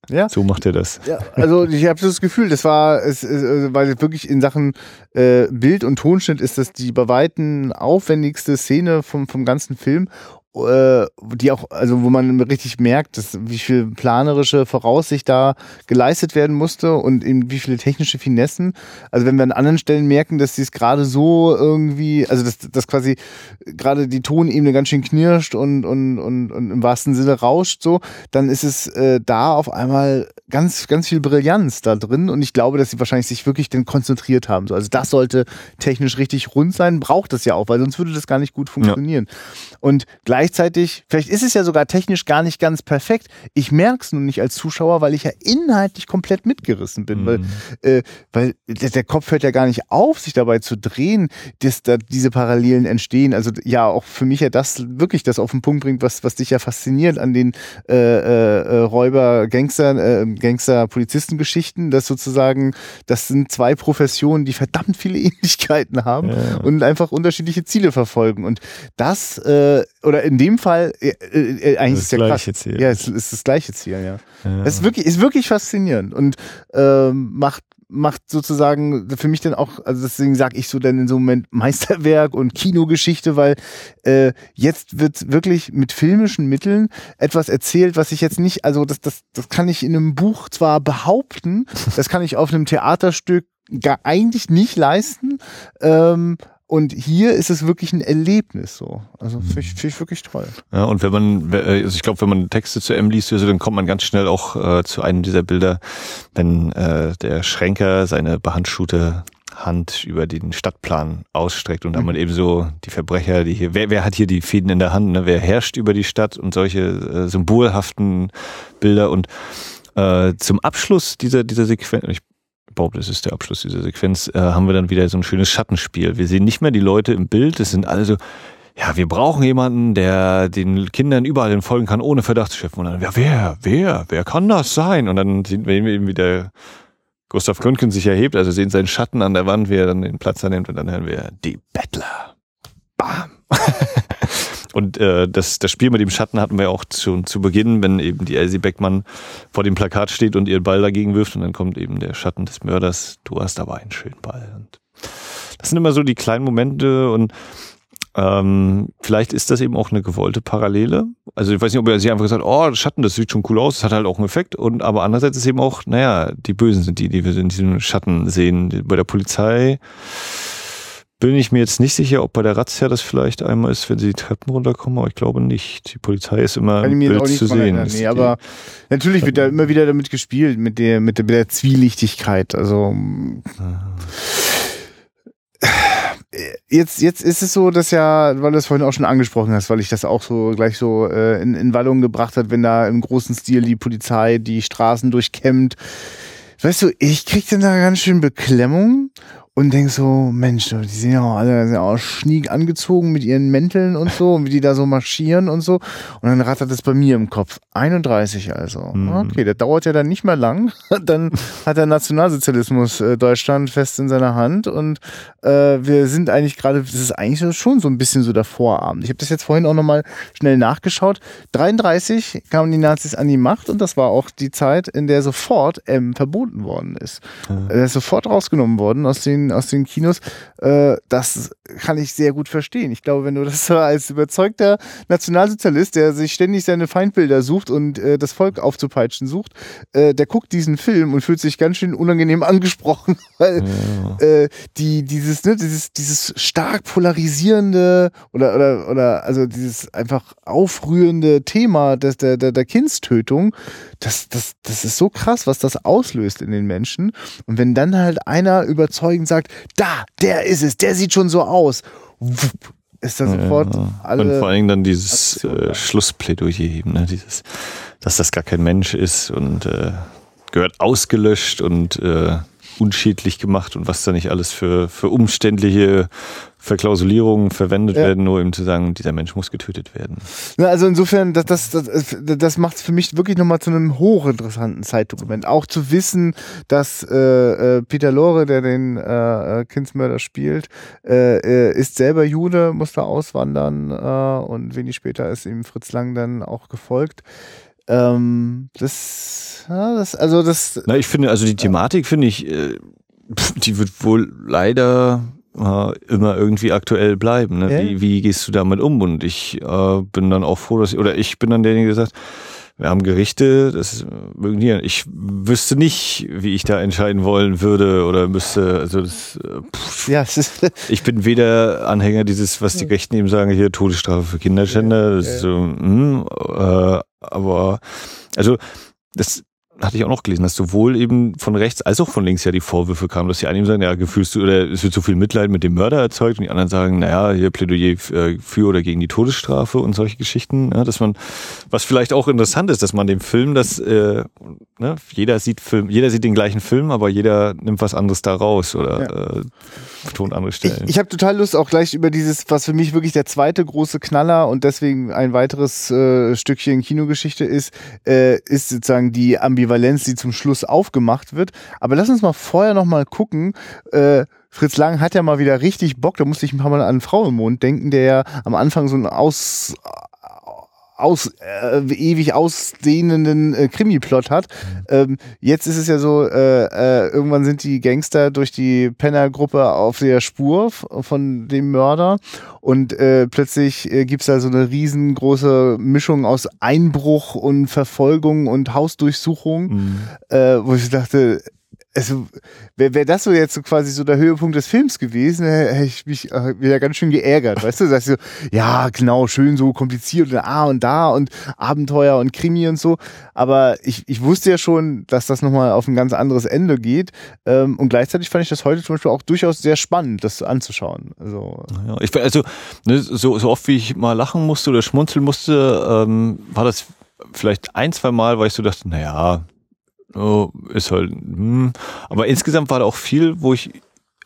Speaker 1: Ja. So macht er das.
Speaker 2: Ja, also ich habe das Gefühl, das war, es, es, weil wirklich in Sachen äh, Bild und Tonschnitt ist das die bei Weitem aufwendigste Szene vom, vom ganzen Film äh, die auch, also wo man richtig merkt, dass, wie viel planerische Voraussicht da geleistet werden musste und eben wie viele technische Finessen. Also wenn wir an anderen Stellen merken, dass sie es gerade so irgendwie, also dass, dass quasi gerade die Tonebene ganz schön knirscht und, und, und, und im wahrsten Sinne rauscht so, dann ist es äh, da auf einmal ganz, ganz viel Brillanz da drin und ich glaube, dass sie wahrscheinlich sich wirklich dann konzentriert haben. So, also das sollte technisch richtig rund sein, braucht das ja auch, weil sonst würde das gar nicht gut funktionieren. Ja. Und gleich gleichzeitig, vielleicht ist es ja sogar technisch gar nicht ganz perfekt. Ich merke es nun nicht als Zuschauer, weil ich ja inhaltlich komplett mitgerissen bin. Mhm. Weil, äh, weil der, Kopf hört ja gar nicht auf, sich dabei zu drehen, dass da diese Parallelen entstehen. Also ja, auch für mich ja das wirklich das auf den Punkt bringt, was, was dich ja fasziniert an den äh, äh, äh Räuber, Gangster, äh, Gangster-Polizisten-Geschichten, dass sozusagen, das sind zwei Professionen, die verdammt viele Ähnlichkeiten haben ja. und einfach unterschiedliche Ziele verfolgen. Und das, äh, oder in dem Fall, äh, äh, eigentlich das ist ja krass. Ziel. Ja, es ist das gleiche Ziel, ja. ja. Das ist wirklich, ist wirklich faszinierend und ähm, macht macht sozusagen für mich dann auch, also deswegen sage ich so dann in so einem Moment Meisterwerk und Kinogeschichte, weil äh, jetzt wird wirklich mit filmischen Mitteln etwas erzählt, was ich jetzt nicht, also das, das, das kann ich in einem Buch zwar behaupten, das kann ich auf einem Theaterstück gar eigentlich nicht leisten. Ähm, und hier ist es wirklich ein Erlebnis so. Also finde ich, find ich wirklich toll.
Speaker 1: Ja, und wenn man, also ich glaube, wenn man Texte zu M liest, also dann kommt man ganz schnell auch äh, zu einem dieser Bilder, wenn äh, der Schränker seine behandschuhte Hand über den Stadtplan ausstreckt und dann man eben so die Verbrecher, die hier, wer, wer hat hier die Fäden in der Hand, ne? wer herrscht über die Stadt und solche äh, symbolhaften Bilder und äh, zum Abschluss dieser, dieser Sequenz, ich behaupte, das ist der Abschluss dieser Sequenz, äh, haben wir dann wieder so ein schönes Schattenspiel. Wir sehen nicht mehr die Leute im Bild, es sind alle so, ja, wir brauchen jemanden, der den Kindern überall folgen kann, ohne Verdacht zu schöpfen. Und dann, ja, wer, wer, wer kann das sein? Und dann sehen wir eben, wie der Gustav Gründgen sich erhebt, also sehen seinen Schatten an der Wand, wie er dann den Platz annimmt und dann hören wir die Bettler. Bam. Und äh, das, das Spiel mit dem Schatten hatten wir auch schon zu Beginn, wenn eben die Elsie Beckmann vor dem Plakat steht und ihren Ball dagegen wirft und dann kommt eben der Schatten des Mörders. Du hast aber einen schönen Ball. Und das sind immer so die kleinen Momente und ähm, vielleicht ist das eben auch eine gewollte Parallele. Also ich weiß nicht, ob er sich einfach gesagt, oh, Schatten, das sieht schon cool aus, das hat halt auch einen Effekt. Und aber andererseits ist eben auch, naja, die Bösen sind die, die wir in diesem Schatten sehen. Bei der Polizei bin ich mir jetzt nicht sicher, ob bei der Razzia das vielleicht einmal ist, wenn sie die Treppen runterkommen, aber ich glaube nicht. Die Polizei ist immer
Speaker 2: Kann ich mir auch nicht zu sehen. Erinnern, nee, aber natürlich wird da immer wieder damit gespielt, mit der, mit der, mit der Zwielichtigkeit. Also jetzt, jetzt ist es so, dass ja, weil du es vorhin auch schon angesprochen hast, weil ich das auch so gleich so äh, in, in Wallung gebracht hat, wenn da im großen Stil die Polizei die Straßen durchkämmt. Weißt du, ich krieg dann da ganz schön Beklemmung und denk so, Mensch, die sind ja auch alle sind auch schniek angezogen mit ihren Mänteln und so und wie die da so marschieren und so. Und dann rattert es bei mir im Kopf. 31 also. Mhm. Okay, das dauert ja dann nicht mehr lang. dann hat der Nationalsozialismus äh, Deutschland fest in seiner Hand und äh, wir sind eigentlich gerade, das ist eigentlich schon so ein bisschen so der Vorabend. Ich habe das jetzt vorhin auch nochmal schnell nachgeschaut. 33 kamen die Nazis an die Macht und das war auch die Zeit, in der sofort M verboten worden ist. Mhm. Er ist sofort rausgenommen worden aus den den, aus den Kinos, äh, das kann ich sehr gut verstehen. Ich glaube, wenn du das als überzeugter Nationalsozialist, der sich ständig seine Feindbilder sucht und äh, das Volk aufzupeitschen sucht, äh, der guckt diesen Film und fühlt sich ganz schön unangenehm angesprochen, weil ja. äh, die, dieses, ne, dieses, dieses stark polarisierende oder, oder, oder also dieses einfach aufrührende Thema des, der, der, der Kindstötung, das, das, das ist so krass, was das auslöst in den Menschen. Und wenn dann halt einer überzeugend sagt, da, der ist es, der sieht schon so aus. Wupp, ist da sofort ja, alle.
Speaker 1: Und vor allem dann dieses äh, Schlussplädoyer, ne? dieses, dass das gar kein Mensch ist und äh, gehört ausgelöscht und äh, unschädlich gemacht und was da nicht alles für, für umständliche Verklausulierungen verwendet ja. werden, nur um zu sagen, dieser Mensch muss getötet werden.
Speaker 2: Ja, also insofern, das, das, das, das macht es für mich wirklich nochmal zu einem hochinteressanten Zeitdokument. Auch zu wissen, dass äh, äh, Peter Lore, der den äh, äh Kindsmörder spielt, äh, äh, ist selber Jude, musste auswandern äh, und wenig später ist ihm Fritz Lang dann auch gefolgt. Ähm, das, ja, das, also das.
Speaker 1: Na, ich finde, also die Thematik finde ich, äh, die wird wohl leider äh, immer irgendwie aktuell bleiben. Ne? Ja. Wie, wie gehst du damit um? Und ich äh, bin dann auch froh, dass ich, oder ich bin dann derjenige, der sagt, wir haben Gerichte, das mögen die. Ich wüsste nicht, wie ich da entscheiden wollen würde oder müsste. Also das, pff, ja, ich bin weder Anhänger dieses, was die Rechten eben sagen, hier Todesstrafe für Kinderschänder. Das ist so, mh, hm, äh, aber also das hatte ich auch noch gelesen, dass sowohl eben von rechts als auch von links ja die Vorwürfe kamen, dass die einen sagen, ja, gefühlst du, oder es wird so viel Mitleid mit dem Mörder erzeugt und die anderen sagen, naja, hier Plädoyer äh, für oder gegen die Todesstrafe und solche Geschichten, ja, dass man, was vielleicht auch interessant ist, dass man dem Film das, äh, ne, jeder sieht Film, jeder sieht den gleichen Film, aber jeder nimmt was anderes da raus oder ja. äh, betont andere Stellen.
Speaker 2: Ich, ich habe total Lust auch gleich über dieses, was für mich wirklich der zweite große Knaller und deswegen ein weiteres äh, Stückchen Kinogeschichte ist, äh, ist sozusagen die Ambivalenz Ambivalenz, die zum Schluss aufgemacht wird. Aber lass uns mal vorher noch mal gucken. Äh, Fritz Lang hat ja mal wieder richtig Bock. Da musste ich ein paar Mal an Frau im Mond denken, der ja am Anfang so ein Aus, aus, äh, ewig ausdehnenden äh, Krimi-Plot hat. Ähm, jetzt ist es ja so, äh, äh, irgendwann sind die Gangster durch die Penner-Gruppe auf der Spur von dem Mörder. Und äh, plötzlich äh, gibt's da so eine riesengroße Mischung aus Einbruch und Verfolgung und Hausdurchsuchung, äh, wo ich dachte, also wäre wär das so jetzt so quasi so der Höhepunkt des Films gewesen, hätte ich mich äh, wieder ganz schön geärgert, weißt du? Sagst du, ja, genau, schön so kompliziert und da und da und Abenteuer und Krimi und so. Aber ich, ich wusste ja schon, dass das nochmal auf ein ganz anderes Ende geht. Ähm, und gleichzeitig fand ich das heute zum Beispiel auch durchaus sehr spannend, das anzuschauen. Also,
Speaker 1: Ja, ich, also, ne, so, so oft wie ich mal lachen musste oder schmunzeln musste, ähm, war das vielleicht ein, zwei Mal, weil ich so dachte, naja, oh, ist halt, hm. aber insgesamt war da auch viel, wo ich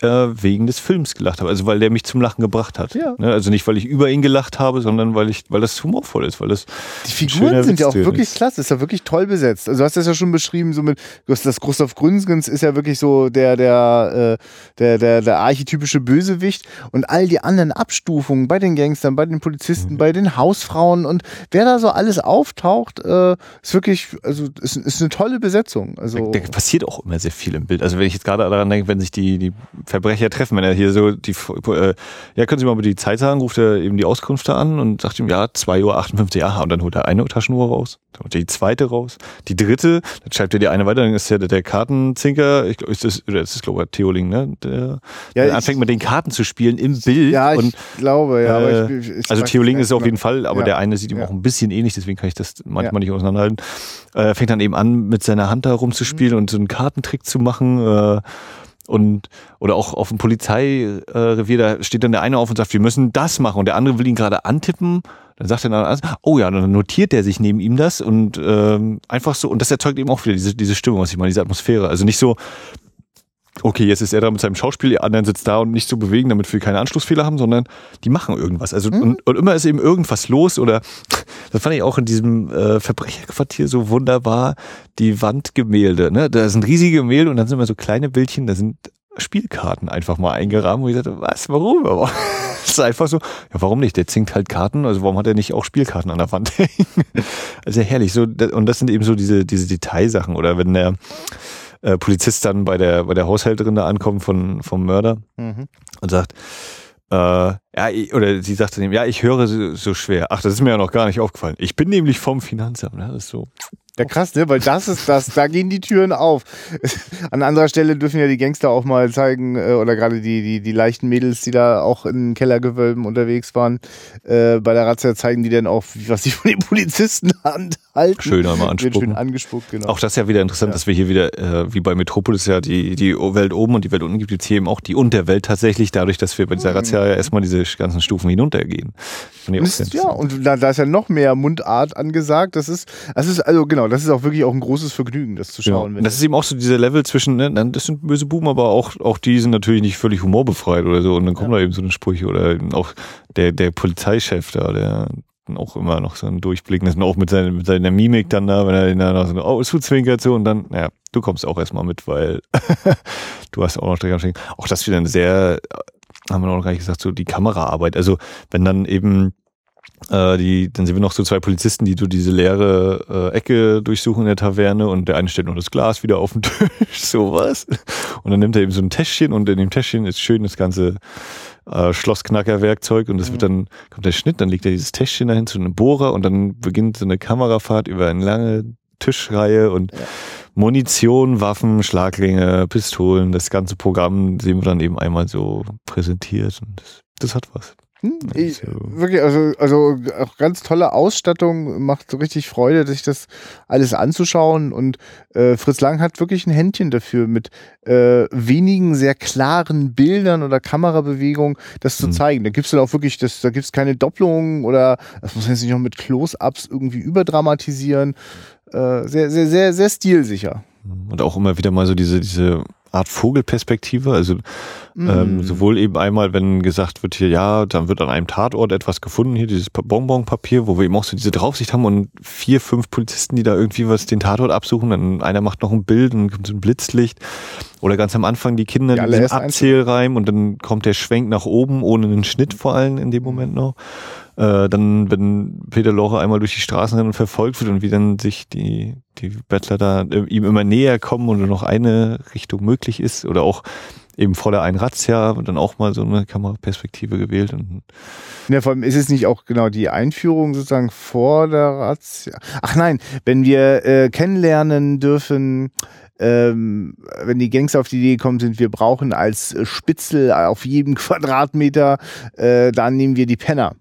Speaker 1: äh, wegen des Films gelacht habe, also weil der mich zum Lachen gebracht hat.
Speaker 2: Ja.
Speaker 1: Ne? Also nicht, weil ich über ihn gelacht habe, sondern weil ich, weil das humorvoll ist, weil das
Speaker 2: Die Figuren sind
Speaker 1: Witz
Speaker 2: ja auch wirklich
Speaker 1: ist.
Speaker 2: klasse, ist ja wirklich toll besetzt. Also du hast das ja schon beschrieben, so mit das Gustav Grünsgens ist ja wirklich so der, der, äh, der, der, der archetypische Bösewicht und all die anderen Abstufungen bei den Gangstern, bei den Polizisten,
Speaker 1: Mhm.
Speaker 2: bei den Hausfrauen und wer da so alles auftaucht, äh, ist wirklich, also ist, ist eine tolle Besetzung. Also
Speaker 1: Da passiert auch immer sehr viel im Bild. Also wenn ich jetzt gerade daran denke, wenn sich die, die Verbrecher treffen, wenn er hier so die, äh, ja, können Sie mal bitte die Zeit sagen, ruft er eben die Auskunft da an und sagt ihm, ja, 2.58 Uhr, ja, und dann holt er eine Taschenuhr raus, dann holt er die zweite raus, die dritte, dann schreibt er die eine weiter, dann ist ja der, der Kartenzinker, ich glaube, ist das, oder ist das, glaube ich, Theoling, ne, der,
Speaker 2: Ja,
Speaker 1: der
Speaker 2: ich-
Speaker 1: anfängt mit den Karten zu spielen im Bild
Speaker 2: ja, ich
Speaker 1: und
Speaker 2: glaube, ja, aber
Speaker 1: äh,
Speaker 2: ich, ich
Speaker 1: also Theoling ist es auf jeden Fall, aber
Speaker 2: Ja.
Speaker 1: der eine sieht ihm
Speaker 2: Ja.
Speaker 1: auch ein bisschen ähnlich, deswegen kann ich das manchmal nicht auseinanderhalten. Äh, fängt dann eben an, mit seiner Hand da rumzuspielen
Speaker 2: Mhm.
Speaker 1: und so einen Kartentrick zu machen. Äh, und oder auch auf dem Polizeirevier, da steht dann der eine auf und sagt, wir müssen das machen und der andere will ihn gerade antippen. Dann sagt er dann, oh ja, dann notiert der sich neben ihm das und ähm, einfach so, und das erzeugt eben auch wieder diese, diese Stimmung, was ich meine, diese Atmosphäre. Also nicht so, okay, jetzt ist er da mit seinem Schauspiel, die anderen sitzt da und nicht so bewegen, damit wir keine Anschlussfehler haben, sondern die machen irgendwas. Also und, und immer ist eben irgendwas los oder das fand ich auch in diesem äh, Verbrecherquartier so wunderbar, die Wandgemälde, ne? Da sind riesige Gemälde und dann sind immer so kleine Bildchen, da sind Spielkarten einfach mal eingerahmt, wo ich dachte, was, warum? Aber es ist einfach so, ja, warum nicht? Der zinkt halt Karten, also warum hat er nicht auch Spielkarten an der Wand hängen? Also herrlich, so, und das sind eben so diese, diese Detailsachen oder wenn der äh, Polizist dann bei der, bei der Haushälterin da ankommt von, vom Mörder
Speaker 2: Mhm.
Speaker 1: und sagt, äh, ja, oder sie sagt zu ihm, ja, ich höre so, so schwer. Ach, das ist mir ja noch gar nicht aufgefallen. Ich bin nämlich vom Finanzamt. Ne? Das ist so.
Speaker 2: Ja, krass, ne? Weil das ist das, da gehen die Türen auf. An anderer Stelle dürfen ja die Gangster auch mal zeigen, äh, oder gerade die, die, die leichten Mädels, die da auch in Kellergewölben unterwegs waren, äh, bei der Razzia zeigen die dann auch, was sie von den Polizisten halten.
Speaker 1: Schön einmal
Speaker 2: Wird schön
Speaker 1: anspucken.
Speaker 2: angespuckt, genau.
Speaker 1: Auch das ist ja wieder interessant, dass wir hier wieder, äh, wie bei Metropolis ja die, die Welt oben und die Welt unten gibt, jetzt hier eben auch die Unterwelt tatsächlich, dadurch, dass wir bei dieser Razzia ja erstmal diese ganzen Stufen hinuntergehen.
Speaker 2: Ist, ja, und da, da ist ja noch mehr Mundart angesagt. Das ist, das ist, also genau, das ist auch wirklich auch ein großes Vergnügen, das zu
Speaker 1: Ja.
Speaker 2: schauen.
Speaker 1: Und das ist eben auch so dieser Level zwischen, ne, das sind böse Buben, aber auch, auch die sind natürlich nicht völlig humorbefreit oder so. Und dann kommen da eben so eine Sprüche oder eben auch der, der Polizeichef da, der auch immer noch so ein Durchblicken ist und auch mit, seiner mit seiner Mimik dann da, wenn er dann noch so, oh, zuzwinkert so und dann, ja, du kommst auch erstmal mit, weil du hast auch noch direkt am Stecken. Auch das wieder eine sehr, haben wir noch gar nicht gesagt, so die Kameraarbeit. Also wenn dann eben äh, die, dann sehen wir noch so zwei Polizisten, die so diese leere äh, Ecke durchsuchen in der Taverne und der eine stellt noch das Glas wieder auf den Tisch, sowas. Und dann nimmt er eben so ein Täschchen und in dem Täschchen ist schön das ganze äh, Schlossknackerwerkzeug und das wird dann, kommt der Schnitt, dann legt er dieses Täschchen dahin zu einem Bohrer und dann beginnt so eine Kamerafahrt über eine lange Tischreihe und Munition, Waffen, Schlaglinge, Pistolen, das ganze Programm sehen wir dann eben einmal so präsentiert und das, das hat was.
Speaker 2: Hm, ich, wirklich, also, also auch ganz tolle Ausstattung, macht so richtig Freude, sich das alles anzuschauen. Und äh, Fritz Lang hat wirklich ein Händchen dafür, mit äh, wenigen sehr klaren Bildern oder Kamerabewegungen das zu
Speaker 1: Mhm.
Speaker 2: zeigen. Da gibt's dann auch wirklich, das, da gibt's keine Doppelungen oder das muss man jetzt nicht noch mit Close-Ups irgendwie überdramatisieren. Äh, sehr, sehr, sehr, sehr stilsicher.
Speaker 1: Und auch immer wieder mal so diese, diese Art Vogelperspektive. Also ähm,
Speaker 2: Mhm.
Speaker 1: sowohl eben einmal, wenn gesagt wird, hier, ja, dann wird an einem Tatort etwas gefunden, hier dieses Pa- Bonbonpapier, wo wir eben auch so diese Draufsicht haben und vier, fünf Polizisten, die da irgendwie was den Tatort absuchen, dann einer macht noch ein Bild und kommt so ein Blitzlicht. Oder ganz am Anfang die Kinder
Speaker 2: Die
Speaker 1: in diesem Abzählreim und dann kommt der Schwenk nach oben ohne einen Schnitt vor allem in dem Moment noch. Äh, dann, wenn Peter Lorre einmal durch die Straßen rennt und verfolgt wird und wie dann sich die, die Bettler da äh, ihm immer näher kommen und nur noch eine Richtung möglich ist oder auch eben vor der einen Razzia und dann auch mal so eine Kameraperspektive gewählt. Und
Speaker 2: ja, vor allem ist es nicht auch genau die Einführung sozusagen vor der Razzia. Ach nein, wenn wir äh, kennenlernen dürfen, ähm, wenn die Gangster auf die Idee gekommen sind, wir brauchen als Spitzel auf jedem Quadratmeter, äh, dann nehmen wir die Penner.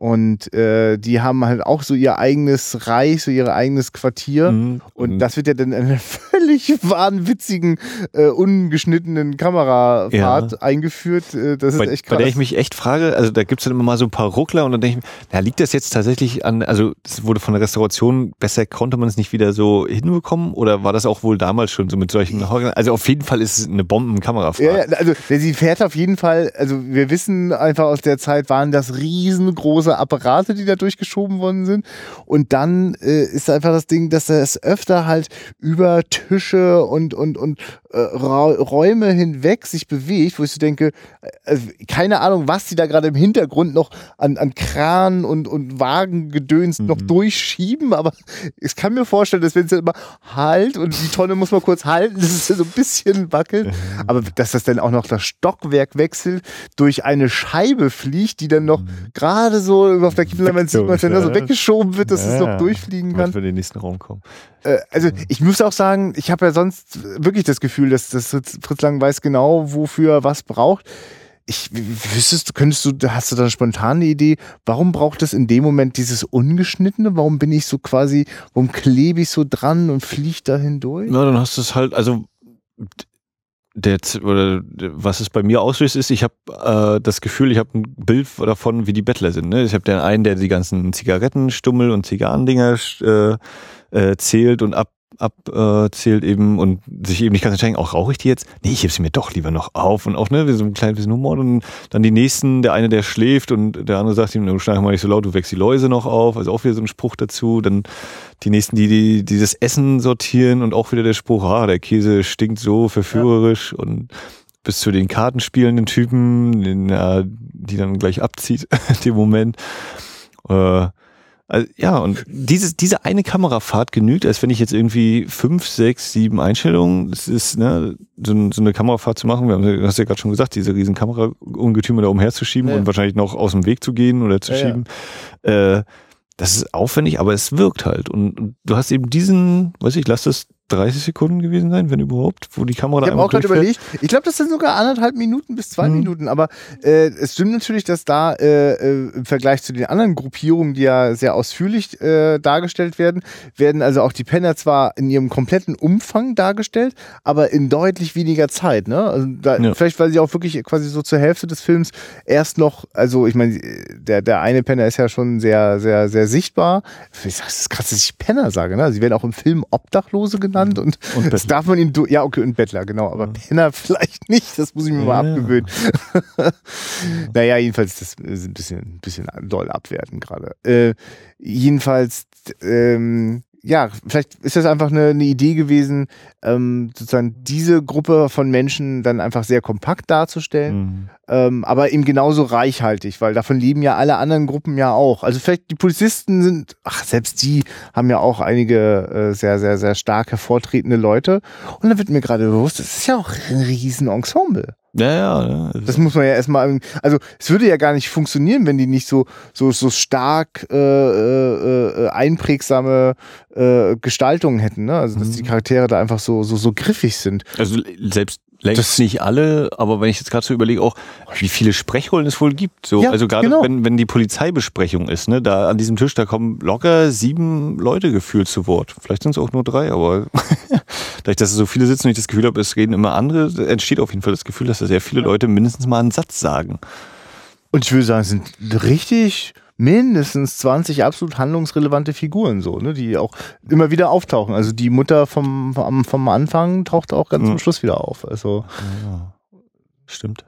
Speaker 2: Und äh, die haben halt auch so ihr eigenes Reich, so ihr eigenes Quartier. Mhm. Und das wird ja dann in einer völlig wahnwitzigen, äh, ungeschnittenen Kamerafahrt ja. eingeführt. Äh, das ist
Speaker 1: bei,
Speaker 2: echt
Speaker 1: krass. Bei der ich mich echt frage, also da gibt's dann immer mal so ein paar Ruckler und dann denke ich, na, liegt das jetzt tatsächlich an, also es wurde von der Restauration besser, konnte man es nicht wieder so hinbekommen oder war das auch wohl damals schon so mit solchen Also auf jeden Fall ist es eine Bombenkamerafahrt.
Speaker 2: Ja, also sie fährt auf jeden Fall, also wir wissen einfach aus der Zeit, waren das riesengroße große Apparate, die da durchgeschoben worden sind. Und dann äh, ist einfach das Ding, dass es öfter halt über Tische und, und, und Räume hinweg sich bewegt, wo ich so denke, äh, keine Ahnung, was die da gerade im Hintergrund noch an, an Kran und, und Wagengedöns mhm. noch durchschieben, aber ich kann mir vorstellen, dass wenn es immer halt und die Tonne muss man kurz halten, dass es so ein bisschen wackelt, mhm. aber dass das dann auch noch das Stockwerk wechselt, durch eine Scheibe fliegt, die dann noch mhm. gerade so auf der Kippeleinwand sieht man, wenn da so weggeschoben wird, dass ja, es noch durchfliegen kann.
Speaker 1: Für den nächsten Raum kommen.
Speaker 2: Äh, also ich muss auch sagen, ich habe ja sonst wirklich das Gefühl, dass, dass Fritz Lang weiß genau, wofür was braucht. Ich wüsstest könntest du, hast du da eine spontane Idee, warum braucht es in dem Moment dieses Ungeschnittene? Warum bin ich so quasi, warum klebe ich so dran und fliege da hindurch?
Speaker 1: Na, dann hast du es halt, also der, oder was es bei mir auslöst, ist, ich habe äh, das Gefühl, ich habe ein Bild davon, wie die Bettler sind. Ne? Ich habe den einen, der die ganzen Zigarettenstummel und Zigarrendinger äh, äh, zählt und ab abzählt äh, eben und sich eben nicht ganz entscheiden, auch rauche ich die jetzt? Nee, ich heb sie mir doch lieber noch auf und auch, ne, so ein kleines bisschen Humor und dann die nächsten, der eine, der schläft und der andere sagt ihm, du schnarch mal nicht so laut, du wächst die Läuse noch auf, also auch wieder so ein Spruch dazu, dann die nächsten, die, die dieses Essen sortieren und auch wieder der Spruch, ah, der Käse stinkt so verführerisch ja. und bis zu den Kartenspielenden Typen, den, ja, die dann gleich abzieht, dem Moment. Äh, also, ja, und dieses, diese eine Kamerafahrt genügt, als wenn ich jetzt irgendwie fünf, sechs, sieben Einstellungen, das ist, ne, so, so eine Kamerafahrt zu machen. Wir haben, du hast ja gerade schon gesagt, diese riesen Kameraungetüme da umherzuschieben ja. und wahrscheinlich noch aus dem Weg zu gehen oder zu ja, schieben. Ja. Äh, das ist aufwendig, aber es wirkt halt. Und, und du hast eben diesen, weiß ich, lass das 30 Sekunden gewesen sein, wenn überhaupt, wo die Kamera da
Speaker 2: Ich habe auch gerade überlegt, ich glaube, das sind sogar anderthalb Minuten bis zwei mhm. Minuten, aber äh, es stimmt natürlich, dass da äh, äh, im Vergleich zu den anderen Gruppierungen, die ja sehr ausführlich äh, dargestellt werden, werden also auch die Penner zwar in ihrem kompletten Umfang dargestellt, aber in deutlich weniger Zeit. Ne? Also da, ja. Vielleicht, weil sie auch wirklich quasi so zur Hälfte des Films erst noch, also ich meine, der, der eine Penner ist ja schon sehr, sehr, sehr sichtbar. Ich sag, es ist krass, dass ich Penner sage. Ne? Sie werden auch im Film Obdachlose genannt genannt und, und das darf man ihn, ja okay, und Bettler, genau, aber ja. Penner vielleicht nicht, das muss ich mir ja. mal abgewöhnen. naja, jedenfalls, das ist ein bisschen, ein bisschen doll abwerten gerade. Äh, jedenfalls, ähm, ja, vielleicht ist das einfach eine, eine Idee gewesen, ähm, sozusagen diese Gruppe von Menschen dann einfach sehr kompakt darzustellen, mhm. Ähm, aber eben genauso reichhaltig, weil davon leben ja alle anderen Gruppen ja auch. Also vielleicht die Polizisten sind, ach, selbst die haben ja auch einige äh, sehr, sehr, sehr stark hervortretende Leute. Und dann wird mir gerade bewusst, das ist ja auch ein riesen Ensemble.
Speaker 1: Ja, ja. ja.
Speaker 2: Das muss man ja erstmal, also es würde ja gar nicht funktionieren, wenn die nicht so, so, so stark äh, äh, äh einprägsame äh, Gestaltungen hätten, ne? Also dass mhm. die Charaktere da einfach so, so, so griffig sind.
Speaker 1: Also selbst Längst das nicht alle, aber wenn ich jetzt gerade so überlege, auch wie viele Sprechrollen es wohl gibt. So, ja, also gerade genau. wenn, wenn die Polizeibesprechung ist, ne, da an diesem Tisch, da kommen locker sieben Leute gefühlt zu Wort. Vielleicht sind es auch nur drei, aber dadurch, dass so viele sitzen und ich das Gefühl habe, es reden immer andere, entsteht auf jeden Fall das Gefühl, dass da sehr viele Leute mindestens mal einen Satz sagen.
Speaker 2: Und ich würde sagen, es sind richtig mindestens 20 absolut handlungsrelevante Figuren so, ne, die auch immer wieder auftauchen. Also die Mutter vom, vom, vom Anfang taucht auch ganz ja. zum Schluss wieder auf. Also
Speaker 1: ja, stimmt.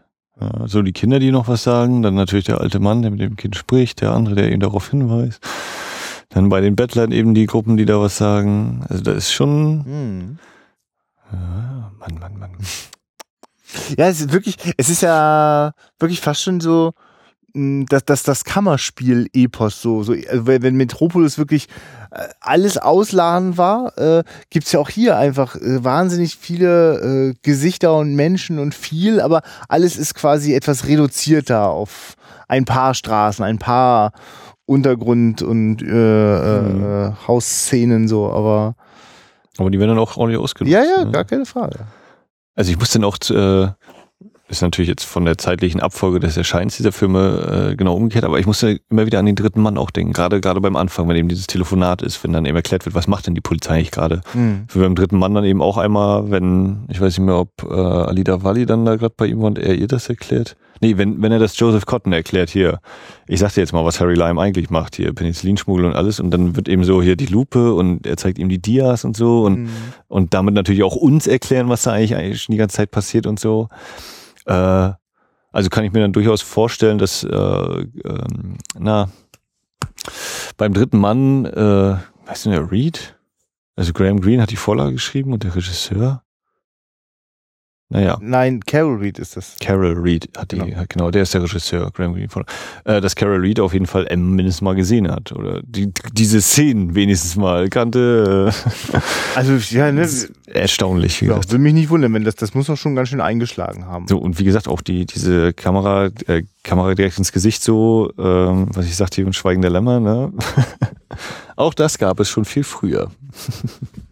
Speaker 1: So die Kinder, die noch was sagen, dann natürlich der alte Mann, der mit dem Kind spricht, der andere, der ihn darauf hinweist. Dann bei den Bettlern eben die Gruppen, die da was sagen. Also da ist schon. Hm. Ja, Mann, Mann, Mann.
Speaker 2: Ja, es ist wirklich, es ist ja wirklich fast schon so, mh, dass, dass das Kammerspiel-Epos so, so also wenn Metropolis wirklich äh, alles ausladen war, äh, gibt's ja auch hier einfach äh, wahnsinnig viele äh, Gesichter und Menschen und viel, aber alles ist quasi etwas reduzierter auf ein paar Straßen, ein paar Untergrund- und äh,
Speaker 1: Mhm.
Speaker 2: äh, äh, Hausszenen so, aber
Speaker 1: Aber die werden dann auch ordentlich ausgenutzt.
Speaker 2: ja, ja,
Speaker 1: ne?
Speaker 2: gar keine Frage.
Speaker 1: Also ich muss dann auch, äh, ist natürlich jetzt von der zeitlichen Abfolge des Erscheinens dieser Filme äh, genau umgekehrt, aber ich musste immer wieder an den dritten Mann auch denken, gerade gerade beim Anfang, wenn eben dieses Telefonat ist, wenn dann eben erklärt wird, was macht denn die Polizei eigentlich gerade.
Speaker 2: Hm.
Speaker 1: Für beim dritten Mann dann eben auch einmal, wenn, ich weiß nicht mehr, ob äh, Alida Walli dann da gerade bei ihm war und er ihr das erklärt. Nee, wenn, wenn er das Joseph Cotton erklärt, hier, ich sag dir jetzt mal, was Harry Lime eigentlich macht, hier, Penicillinschmuggel und alles, und dann wird eben so hier die Lupe und er zeigt ihm die Dias und so und
Speaker 2: Hm.
Speaker 1: und damit natürlich auch uns erklären, was da eigentlich, eigentlich schon die ganze Zeit passiert und so. Äh, also kann ich mir dann durchaus vorstellen, dass äh, ähm, na beim dritten Mann, äh, weißt du der Reed? Also Graham Greene hat die Vorlage geschrieben und der Regisseur. Naja,
Speaker 2: Nein, Carol Reed ist das.
Speaker 1: Carol Reed hat die,
Speaker 2: Genau.
Speaker 1: hat, genau, der ist der Regisseur, Graham Greene. Von, äh, dass Carol Reed auf jeden Fall M mindestens mal gesehen hat oder die, diese Szenen wenigstens mal kannte. Äh,
Speaker 2: Also ja, ne,
Speaker 1: erstaunlich, wie
Speaker 2: ja,
Speaker 1: gesagt.
Speaker 2: würde mich nicht wundern, wenn das, das muss doch schon ganz schön eingeschlagen haben.
Speaker 1: So, und wie gesagt, auch die, diese Kamera, äh, Kamera direkt ins Gesicht so, ähm, was ich sagte, und Schweigen der Lämmer, ne? auch das gab es schon viel früher.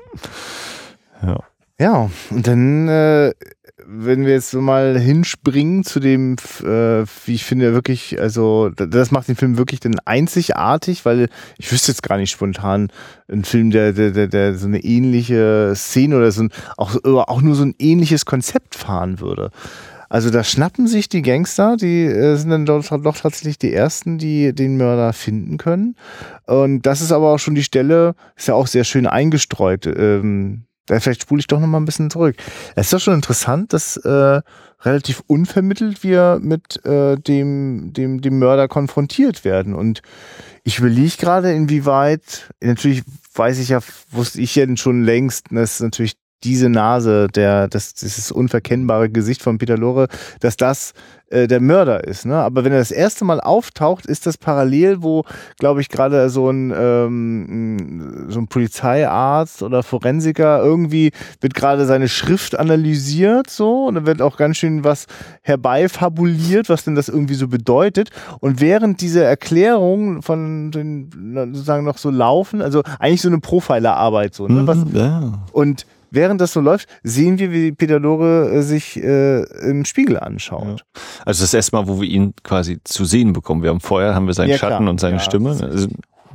Speaker 1: ja.
Speaker 2: Ja, und dann, äh, wenn wir jetzt so mal hinspringen zu dem, äh, wie ich finde, wirklich, also das macht den Film wirklich dann einzigartig, weil ich wüsste jetzt gar nicht spontan einen Film, der, der, der, der so eine ähnliche Szene oder so ein, auch, auch nur so ein ähnliches Konzept fahren würde. Also da schnappen sich die Gangster, die äh, sind dann doch, doch tatsächlich die ersten, die den Mörder finden können. Und das ist aber auch schon die Stelle, ist ja auch sehr schön eingestreut. Ähm, vielleicht spule ich doch noch mal ein bisschen zurück. Es ist doch schon interessant, dass äh, relativ unvermittelt wir mit äh, dem, dem, dem Mörder konfrontiert werden. Und ich überlege gerade, inwieweit, natürlich weiß ich ja, wusste ich ja schon längst, dass natürlich diese Nase, der, das, dieses unverkennbare Gesicht von Peter Lorre, dass das äh, der Mörder ist. Ne? Aber wenn er das erste Mal auftaucht, ist das parallel, wo, glaube ich, gerade so ein, ähm, so ein Polizeiarzt oder Forensiker irgendwie wird gerade seine Schrift analysiert so und da wird auch ganz schön was herbeifabuliert, was denn das irgendwie so bedeutet. Und während diese Erklärungen von den sozusagen noch so laufen, also eigentlich so eine Profilerarbeit so, ne? was,
Speaker 1: Mhm, ja.
Speaker 2: und während das so läuft, sehen wir, wie Peter Lorre äh, sich äh, im Spiegel anschaut.
Speaker 1: Also das erste Mal, wo wir ihn quasi zu sehen bekommen. Wir haben vorher haben wir seinen
Speaker 2: Ja,
Speaker 1: Schatten
Speaker 2: klar.
Speaker 1: und seine
Speaker 2: Ja,
Speaker 1: Stimme.
Speaker 2: ist
Speaker 1: Also,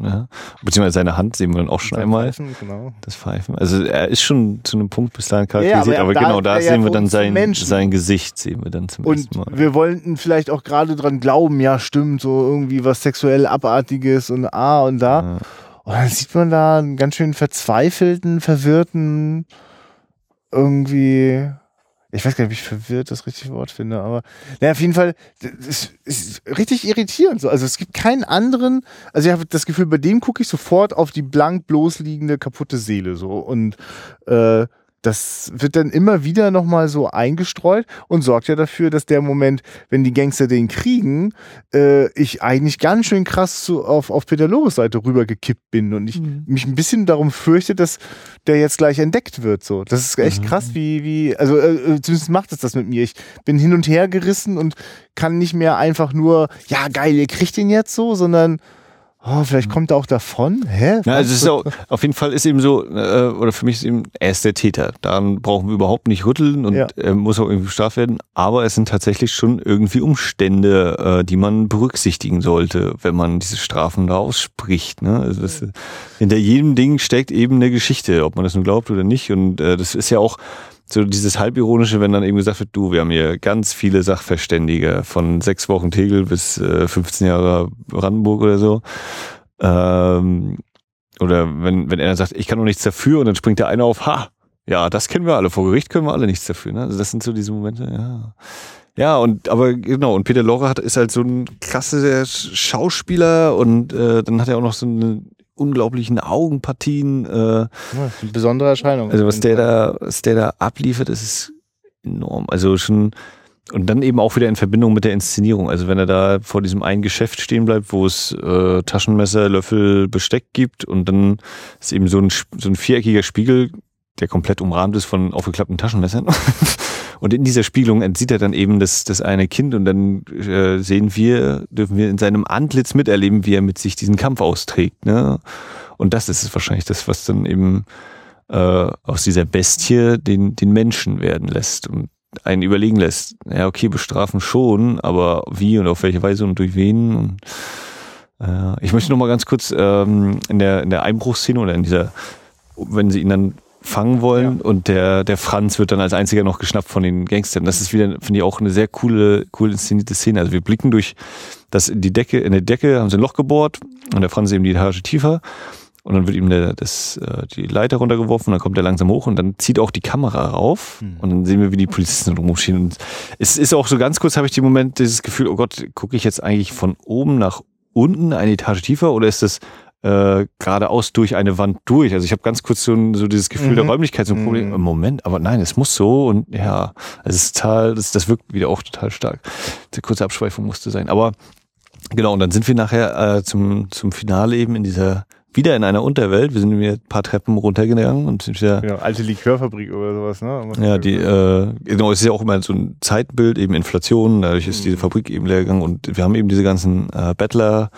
Speaker 1: ja. Beziehungsweise seine Hand sehen wir dann auch schon einmal.
Speaker 2: Pfeifen, Genau.
Speaker 1: Das Pfeifen. Also er ist schon zu einem Punkt bis dahin
Speaker 2: Ja, aber
Speaker 1: charakterisiert, aber,
Speaker 2: da
Speaker 1: genau,
Speaker 2: ist
Speaker 1: da
Speaker 2: ja
Speaker 1: sehen wir dann sein,
Speaker 2: Menschen.
Speaker 1: sein Gesicht, sehen wir dann zum
Speaker 2: Und
Speaker 1: ersten Mal.
Speaker 2: wir wollten vielleicht auch gerade dran glauben, ja, stimmt, so irgendwie was sexuell Abartiges und A und da.
Speaker 1: Ja.
Speaker 2: Und dann sieht man da einen ganz schön verzweifelten, verwirrten, irgendwie, ich weiß gar nicht, ob ich verwirrt das richtige Wort finde, aber naja, auf jeden Fall, es ist richtig irritierend. So. Also es gibt keinen anderen, also ich habe das Gefühl, bei dem gucke ich sofort auf die blank bloßliegende, kaputte Seele so. Und äh, das wird dann immer wieder nochmal so eingestreut und sorgt ja dafür, dass der Moment, wenn die Gangster den kriegen, äh, ich eigentlich ganz schön krass zu, auf, auf Peter Lores Seite rübergekippt bin und ich mich ein bisschen darum fürchte, dass der jetzt gleich entdeckt wird. So, das ist echt krass, wie wie also äh, äh, zumindest macht es das mit mir. Ich bin hin und her gerissen und kann nicht mehr einfach nur ja geil, ihr kriegt ihn jetzt so, sondern oh, vielleicht kommt er auch davon. Hä?
Speaker 1: Ja, also es ist auch, auf jeden Fall ist eben so, äh, oder für mich ist eben, er ist der Täter. Daran brauchen wir überhaupt nicht rütteln und
Speaker 2: Ja.
Speaker 1: er muss auch irgendwie bestraft werden. Aber es sind tatsächlich schon irgendwie Umstände, äh, die man berücksichtigen sollte, wenn man diese Strafen da ausspricht. Ne? Also das, hinter jedem Ding steckt eben eine Geschichte, ob man das nun glaubt oder nicht. Und äh, das ist ja auch so dieses halbironische, wenn dann eben gesagt wird, du, wir haben hier ganz viele Sachverständige von sechs Wochen Tegel bis äh, 15 Jahre Brandenburg oder so. Ähm, oder wenn, wenn er sagt, ich kann doch nichts dafür und dann springt der eine auf, ha, ja, das kennen wir alle, vor Gericht können wir alle nichts dafür. Ne? Also das sind so diese Momente, ja. Ja, und aber genau, und Peter Lorre hat, ist halt so ein klasse Schauspieler und äh, dann hat er auch noch so eine unglaublichen Augenpartien. Äh,
Speaker 2: besondere Erscheinung.
Speaker 1: also was der da, was der da abliefert, das ist enorm. Also schon und dann eben auch wieder in Verbindung mit der Inszenierung. Also wenn er da vor diesem einen Geschäft stehen bleibt, wo es äh, Taschenmesser, Löffel, Besteck gibt und dann ist eben so ein, so ein viereckiger Spiegel, der komplett umrahmt ist von aufgeklappten Taschenmessern. Und in dieser Spiegelung sieht er dann eben das, das eine Kind und dann äh, sehen wir, dürfen wir in seinem Antlitz miterleben, wie er mit sich diesen Kampf austrägt. Ne? Und das ist wahrscheinlich das, was dann eben äh, aus dieser Bestie den, den Menschen werden lässt und einen überlegen lässt. Ja, okay, bestrafen schon, aber wie und auf welche Weise und durch wen und äh, ich möchte noch mal ganz kurz ähm, in der in der Einbruchsszene oder in dieser, wenn sie ihn dann fangen wollen ja. und der, der Franz wird dann als einziger noch geschnappt von den Gangstern. Das ist wieder, finde ich, auch eine sehr coole, cool inszenierte Szene. Also wir blicken durch das in die Decke, in der Decke haben sie ein Loch gebohrt und der Franz eben die Etage tiefer. Und dann wird ihm der, das, äh, die Leiter runtergeworfen, dann kommt er langsam hoch und dann zieht auch die Kamera rauf mhm. und dann sehen wir, wie die Polizisten rumstehen. Und es ist auch so ganz kurz, habe ich den Moment, dieses Gefühl, oh Gott, gucke ich jetzt eigentlich von oben nach unten eine Etage tiefer oder ist das äh, geradeaus durch eine Wand durch. Also ich habe ganz kurz so, so dieses Gefühl mhm. der Räumlichkeit, so ein Problem. Mhm. Moment, aber nein, es muss so und ja, es ist total, das, das wirkt wieder auch total stark. Die kurze Abschweifung musste sein. Aber genau, und dann sind wir nachher äh, zum, zum Finale eben in dieser wieder in einer Unterwelt. Wir sind wieder ein paar Treppen runtergegangen und sind wieder.
Speaker 2: Genau, alte Likörfabrik oder sowas, ne?
Speaker 1: Ja, die, äh, genau, es ist ja auch immer so ein Zeitbild, eben Inflation, dadurch ist diese. Fabrik eben leer gegangen und wir haben eben diese ganzen äh, Bettler,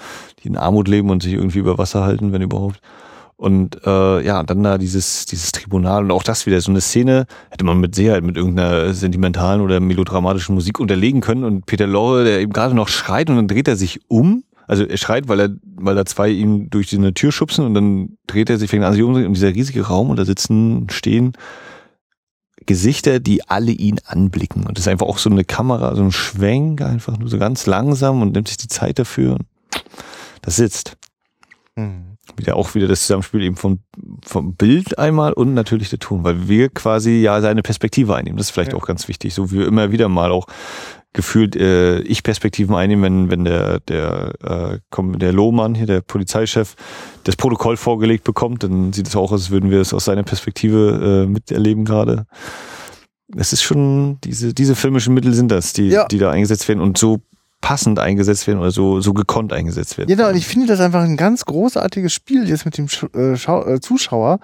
Speaker 1: die in Armut leben und sich irgendwie über Wasser halten, wenn überhaupt. Und äh, ja, dann da dieses, dieses Tribunal und auch das wieder so eine Szene, hätte man mit Sicherheit mit irgendeiner sentimentalen oder melodramatischen Musik unterlegen können. Und Peter Lorre, der eben gerade noch schreit und dann dreht er sich um also er schreit, weil er, weil da zwei ihm durch eine Tür schubsen und dann dreht er sich, fängt an sich um und dieser riesige Raum und da sitzen, stehen Gesichter, die alle ihn anblicken. Und das ist einfach auch so eine Kamera, so ein Schwenk, einfach nur so ganz langsam und nimmt sich die Zeit dafür. Das sitzt. Mhm. Wieder auch wieder das Zusammenspiel eben vom, vom Bild einmal und natürlich der Ton, weil wir quasi ja seine Perspektive einnehmen. Das ist vielleicht ja. auch ganz wichtig, so wie wir immer wieder mal auch gefühlt äh, ich Perspektiven einnehmen, wenn, wenn der, der, äh, der Lohmann hier, der Polizeichef, das Protokoll vorgelegt bekommt, dann sieht es auch aus, als würden wir es aus seiner Perspektive äh, miterleben gerade. Es ist schon, diese, diese filmischen Mittel sind das, die, ja. die da eingesetzt werden und so passend eingesetzt werden oder so, so gekonnt eingesetzt werden.
Speaker 2: Genau, und ich finde das einfach ein ganz großartiges Spiel jetzt mit dem äh, äh, Zuschauer.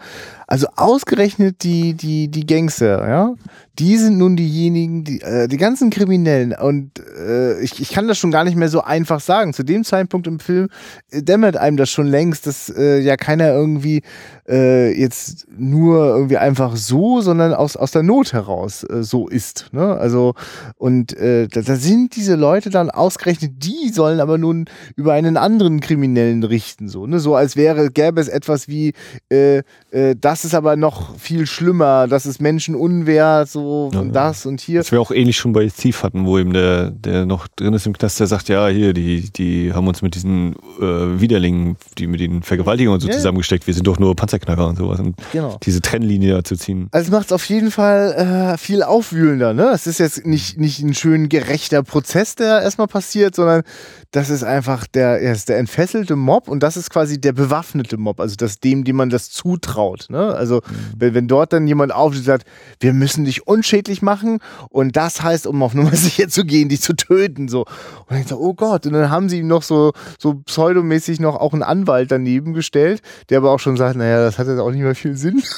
Speaker 2: Also ausgerechnet die, die, die Gangster, ja, die sind nun diejenigen, die, äh, die ganzen Kriminellen. Und äh, ich, ich kann das schon gar nicht mehr so einfach sagen. Zu dem Zeitpunkt im Film äh, dämmert einem das schon längst, dass äh, ja keiner irgendwie äh, jetzt nur irgendwie einfach so, sondern aus, aus der Not heraus äh, so ist. Ne? Also, und äh, da, da sind diese Leute dann ausgerechnet, die sollen aber nun über einen anderen Kriminellen richten. So, ne? so als wäre, gäbe es etwas wie äh, äh, das ist aber noch viel schlimmer, das ist menschenunwert, so ja, und das und hier.
Speaker 1: Das wir auch ähnlich schon bei Thief hatten, wo eben der, der noch drin ist im Knast, der sagt, ja, hier, die, die haben uns mit diesen äh, Widerlingen, die mit den Vergewaltigungen und so ja. zusammengesteckt, wir sind doch nur Panzerknacker und sowas. Und genau. diese Trennlinie da zu ziehen.
Speaker 2: Also es macht es auf jeden Fall äh, viel aufwühlender, ne? Es ist jetzt nicht, nicht ein schön gerechter Prozess, der erstmal passiert, sondern das ist einfach der, ist der entfesselte Mob und das ist quasi der bewaffnete Mob, also das dem, dem man das zutraut. Ne? Also mhm. wenn, wenn dort dann jemand aufsteht und sagt, wir müssen dich unschädlich machen und das heißt, um auf Nummer sicher zu gehen, dich zu töten. So. Und ich so, oh Gott. Und dann haben sie ihm noch so, so pseudomäßig noch auch einen Anwalt daneben gestellt, der aber auch schon sagt, naja, das hat jetzt auch nicht mehr viel Sinn.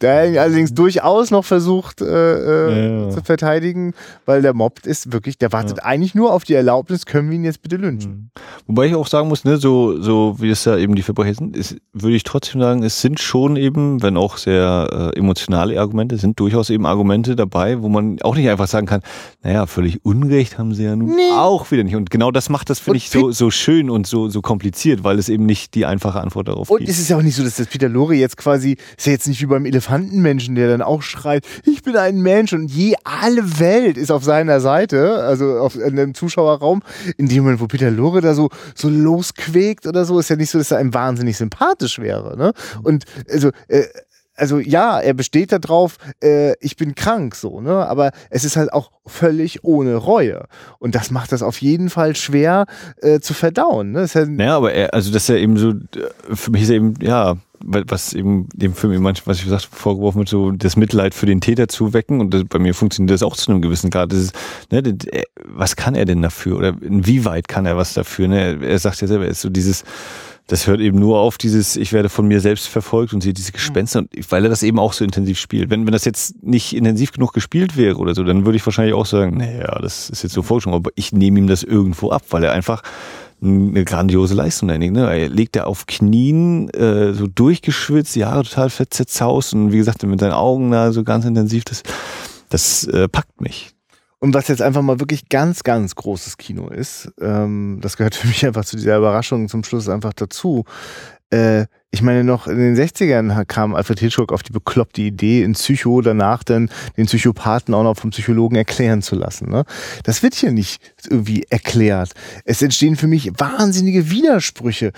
Speaker 2: der allerdings durchaus noch versucht äh, äh, ja, zu verteidigen, weil der Mob ist wirklich, der wartet ja. eigentlich nur auf die Erlaubnis, können wir ihn jetzt bitte lynchen. Mhm.
Speaker 1: Wobei ich auch sagen muss, ne, so, so wie es ja eben die Verbrecher sind, ist, würde ich trotzdem sagen, es sind schon eben, wenn auch sehr äh, emotionale Argumente, sind durchaus eben Argumente dabei, wo man auch nicht einfach sagen kann, naja, völlig Unrecht haben sie ja nun nee. auch wieder nicht. Und genau das macht das, finde ich, so, so schön und so, so kompliziert, weil es eben nicht die einfache Antwort darauf
Speaker 2: und gibt. Und es ist ja auch nicht so, dass das Peter Lore jetzt quasi, ist ja jetzt nicht wie beim Elefantenmenschen, der dann auch schreit, ich bin ein Mensch und je alle Welt ist auf seiner Seite, also auf, in dem Zuschauerraum, in dem Moment, wo Peter Lore da so, so losquäkt oder so, ist ja nicht so, dass er einem wahnsinnig sympathisch wäre. Ne? Und also, äh, also ja, er besteht darauf, äh, ich bin krank, so, ne? Aber es ist halt auch völlig ohne Reue. Und das macht das auf jeden Fall schwer äh, zu verdauen. Ne? Ja,
Speaker 1: naja, aber er, also das ist ja eben so, für mich ist er eben, ja, was eben dem Film eben manchmal, was ich gesagt vorgeworfen wird, so das Mitleid für den Täter zu wecken. Und das, bei mir funktioniert das auch zu einem gewissen Grad. Das ist, ne, das, was kann er denn dafür? Oder inwieweit kann er was dafür? Ne? Er sagt ja selber, er ist so dieses, das hört eben nur auf dieses, ich werde von mir selbst verfolgt und sehe diese Gespenster, und weil er das eben auch so intensiv spielt. Wenn, wenn das jetzt nicht intensiv genug gespielt wäre oder so, dann würde ich wahrscheinlich auch sagen, naja, das ist jetzt so Forschung, aber ich nehme ihm das irgendwo ab, weil er einfach eine grandiose Leistung einlegt. Ne? Er legt er auf Knien, äh, so durchgeschwitzt, die Haare total zerzaust und wie gesagt, mit seinen Augen da so ganz intensiv, das, das äh, packt mich.
Speaker 2: Und was jetzt einfach mal wirklich ganz, ganz großes Kino ist, ähm, das gehört für mich einfach zu dieser Überraschung zum Schluss einfach dazu. Äh, ich meine, noch in den 60ern kam Alfred Hitchcock auf die bekloppte Idee, in Psycho danach dann den Psychopathen auch noch vom Psychologen erklären zu lassen. Ne? Das wird hier nicht irgendwie erklärt. Es entstehen für mich wahnsinnige Widersprüche.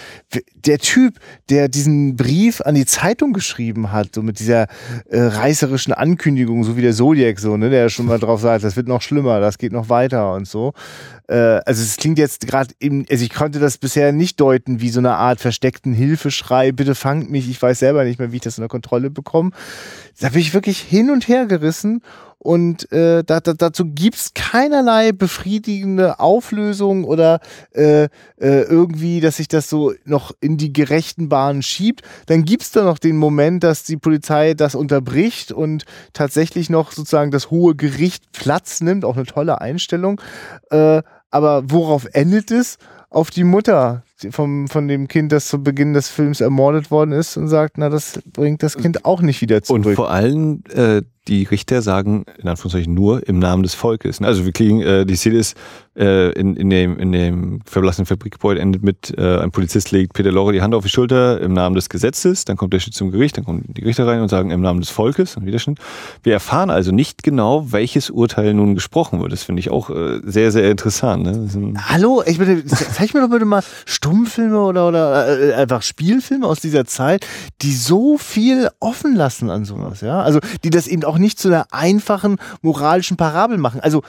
Speaker 2: Der Typ, der diesen Brief an die Zeitung geschrieben hat, so mit dieser äh, reißerischen Ankündigung, so wie der Zodiac, so, ne, der schon mal drauf sagt, das wird noch schlimmer, das geht noch weiter und so. Äh, also es klingt jetzt gerade eben, also ich konnte das bisher nicht deuten wie so eine Art versteckten Hilfeschrei, bitte fangt mich, ich weiß selber nicht mehr, wie ich das unter Kontrolle bekomme. Da bin ich wirklich hin und her gerissen und äh, da, da, dazu gibt's keinerlei befriedigende Auflösung oder äh, äh, irgendwie, dass sich das so noch in die gerechten Bahnen schiebt. Dann gibt's da noch den Moment, dass die Polizei das unterbricht und tatsächlich noch sozusagen das hohe Gericht Platz nimmt. Auch eine tolle Einstellung. Äh, aber worauf endet es? Auf die Mutter vom, von dem Kind, das zu Beginn des Films ermordet worden ist und sagt, na, das bringt das Kind auch nicht wieder zurück.
Speaker 1: Und vor allem, äh, die Richter sagen, in Anführungszeichen, nur im Namen des Volkes. Also wir kriegen, äh, die Szene ist, äh, in, in, dem, in dem verblassenen Fabrikgebäude endet mit, äh, ein Polizist legt Peter Lorre die Hand auf die Schulter im Namen des Gesetzes, dann kommt der Schritt zum Gericht, dann kommen die Richter rein und sagen im Namen des Volkes, ein Widerstand. Wir erfahren also nicht genau, welches Urteil nun gesprochen wird. Das finde ich auch äh, sehr, sehr interessant. Ne?
Speaker 2: Hallo, ich bitte, zeig mir doch bitte mal Stummfilme oder, oder äh, einfach Spielfilme aus dieser Zeit, die so viel offen lassen an sowas, ja. Also die das eben auch nicht zu einer einfachen moralischen Parabel machen. Also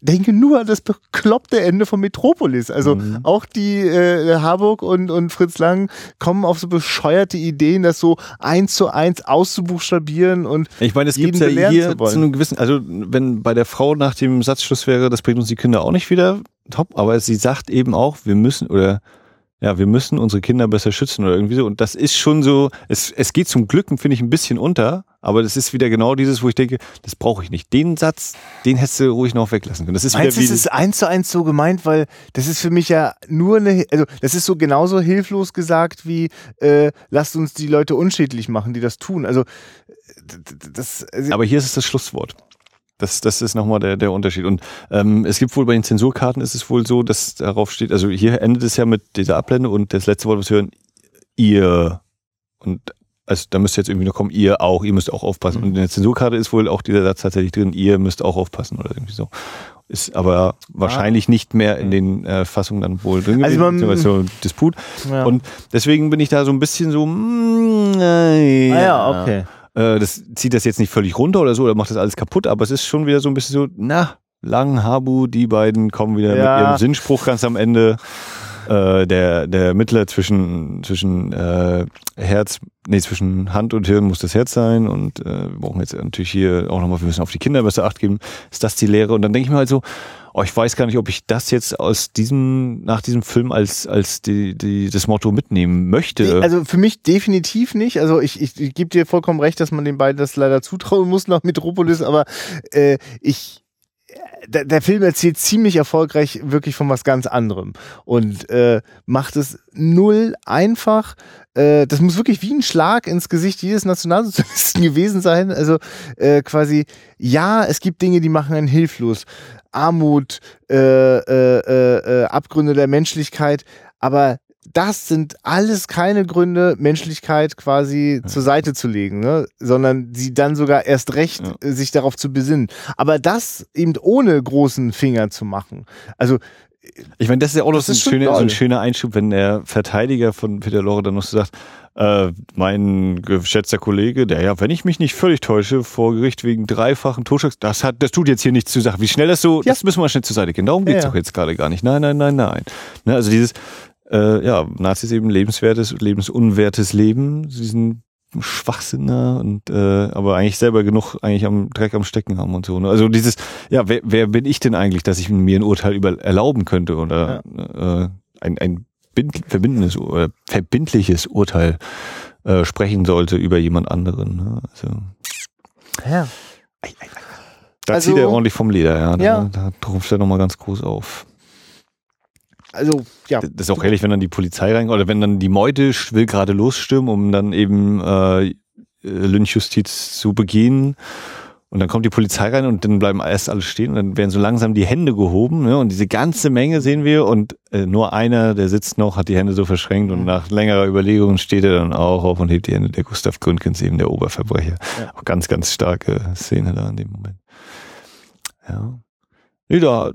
Speaker 2: denke nur an das bekloppte Ende von Metropolis. Also mhm. auch die äh, Harburg und, und Fritz Lang kommen auf so bescheuerte Ideen, das so eins zu eins auszubuchstabieren und
Speaker 1: ich meine, es gibt ja hier zu, zu einem gewissen, also wenn bei der Frau nach dem Satzschluss wäre, das bringt uns die Kinder auch nicht wieder top, aber sie sagt eben auch, wir müssen oder ja, wir müssen unsere Kinder besser schützen oder irgendwie so. Und das ist schon so, es, es geht zum Glück, finde ich, ein bisschen unter, aber das ist wieder genau dieses, wo ich denke, das brauche ich nicht. Den Satz, den hättest du ruhig noch weglassen können. Das ist
Speaker 2: Meinst wieder wie. Das ist eins zu eins so gemeint, weil das ist für mich ja nur eine, also das ist so genauso hilflos gesagt wie, äh, lasst uns die Leute unschädlich machen, die das tun. Also,
Speaker 1: das. Also aber hier ist es das Schlusswort. Das, das ist nochmal der, der Unterschied. Und ähm, es gibt wohl bei den Zensurkarten ist es wohl so, dass darauf steht, also hier endet es ja mit dieser Ablende und das letzte Wort, was wir hören, ihr. Und also da müsste jetzt irgendwie noch kommen, ihr auch, ihr müsst auch aufpassen. Mhm. Und in der Zensurkarte ist wohl auch dieser Satz tatsächlich drin, ihr müsst auch aufpassen oder irgendwie so. Ist aber wahrscheinlich ah. nicht mehr in den äh, Fassungen dann wohl drin
Speaker 2: also gewesen,
Speaker 1: man, so Disput. Ja. Und deswegen bin ich da so ein bisschen so, mm, äh,
Speaker 2: ja, ah ja, okay.
Speaker 1: Äh, das zieht das jetzt nicht völlig runter oder so, oder macht das alles kaputt, aber es ist schon wieder so ein bisschen so, na, Lang, Habu, die beiden kommen wieder ja. mit ihrem Sinnspruch ganz am Ende. Äh, der, der Mittler zwischen, zwischen äh, Herz, nee, zwischen Hand und Hirn muss das Herz sein und äh, wir brauchen jetzt natürlich hier auch nochmal, wir müssen auf die Kinder besser Acht geben. Ist das die Lehre? Und dann denke ich mir halt so, oh, ich weiß gar nicht, ob ich das jetzt aus diesem, nach diesem Film als, als die, die, das Motto mitnehmen möchte.
Speaker 2: Also für mich definitiv nicht. Also ich, ich, ich gebe dir vollkommen recht, dass man den beiden das leider zutrauen muss nach Metropolis, aber äh, ich, der, der Film erzählt ziemlich erfolgreich wirklich von was ganz anderem und äh, macht es null einfach. Äh, das muss wirklich wie ein Schlag ins Gesicht jedes Nationalsozialisten gewesen sein. Also äh, quasi, ja, es gibt Dinge, die machen einen hilflos. Armut, äh, äh, äh, äh Abgründe der Menschlichkeit, aber das sind alles keine Gründe, Menschlichkeit quasi ja. zur Seite zu legen, ne? sondern sie dann sogar erst recht ja. Äh, sich darauf zu besinnen. Aber das eben ohne großen Finger zu machen. Also
Speaker 1: ich meine, das ist ja auch noch so ein, schöner, so ein, schöner, Einschub, wenn der Verteidiger von Peter Lorre dann noch so sagt, Äh, mein geschätzter Kollege, der ja, wenn ich mich nicht völlig täusche, vor Gericht wegen dreifachen Totschlags, das hat, das tut jetzt hier nichts zur Sache. Wie schnell das so,
Speaker 2: Ja.
Speaker 1: das müssen wir schnell zur Seite gehen. Darum geht's
Speaker 2: Ja, ja.
Speaker 1: doch jetzt gerade gar nicht. Nein, nein, nein, nein. Ne, also dieses, äh, ja, Nazis eben lebenswertes, lebensunwertes Leben, diesen Schwachsinn da und äh, aber eigentlich selber genug eigentlich am Dreck am Stecken haben und so. Ne? Also dieses, ja, wer, wer bin ich denn eigentlich, dass ich mir ein Urteil über erlauben könnte oder äh, ein, ein verbindendes oder verbindliches Urteil äh, sprechen sollte über jemand anderen. Ne? Also,
Speaker 2: Ja.
Speaker 1: da
Speaker 2: Also-
Speaker 1: zieht er ordentlich vom Leder, ja. Da,
Speaker 2: Ja.
Speaker 1: da ruft er nochmal ganz groß auf.
Speaker 2: Also, ja.
Speaker 1: Das ist auch ehrlich, wenn dann die Polizei reinkommt oder wenn dann die Meute will gerade losstürmen, um dann eben äh, Lynchjustiz zu begehen. Und dann kommt die Polizei rein und dann bleiben erst alle stehen und dann werden so langsam die Hände gehoben. Ne? Und diese ganze Menge sehen wir und äh, nur einer, der sitzt noch, hat die Hände so verschränkt und nach längerer Überlegung steht er dann auch auf und hebt die Hände. Der Gustav Gründgens, eben der Oberverbrecher.
Speaker 2: Ja.
Speaker 1: Auch ganz, ganz starke Szene da in dem Moment. Ja. Nee, da,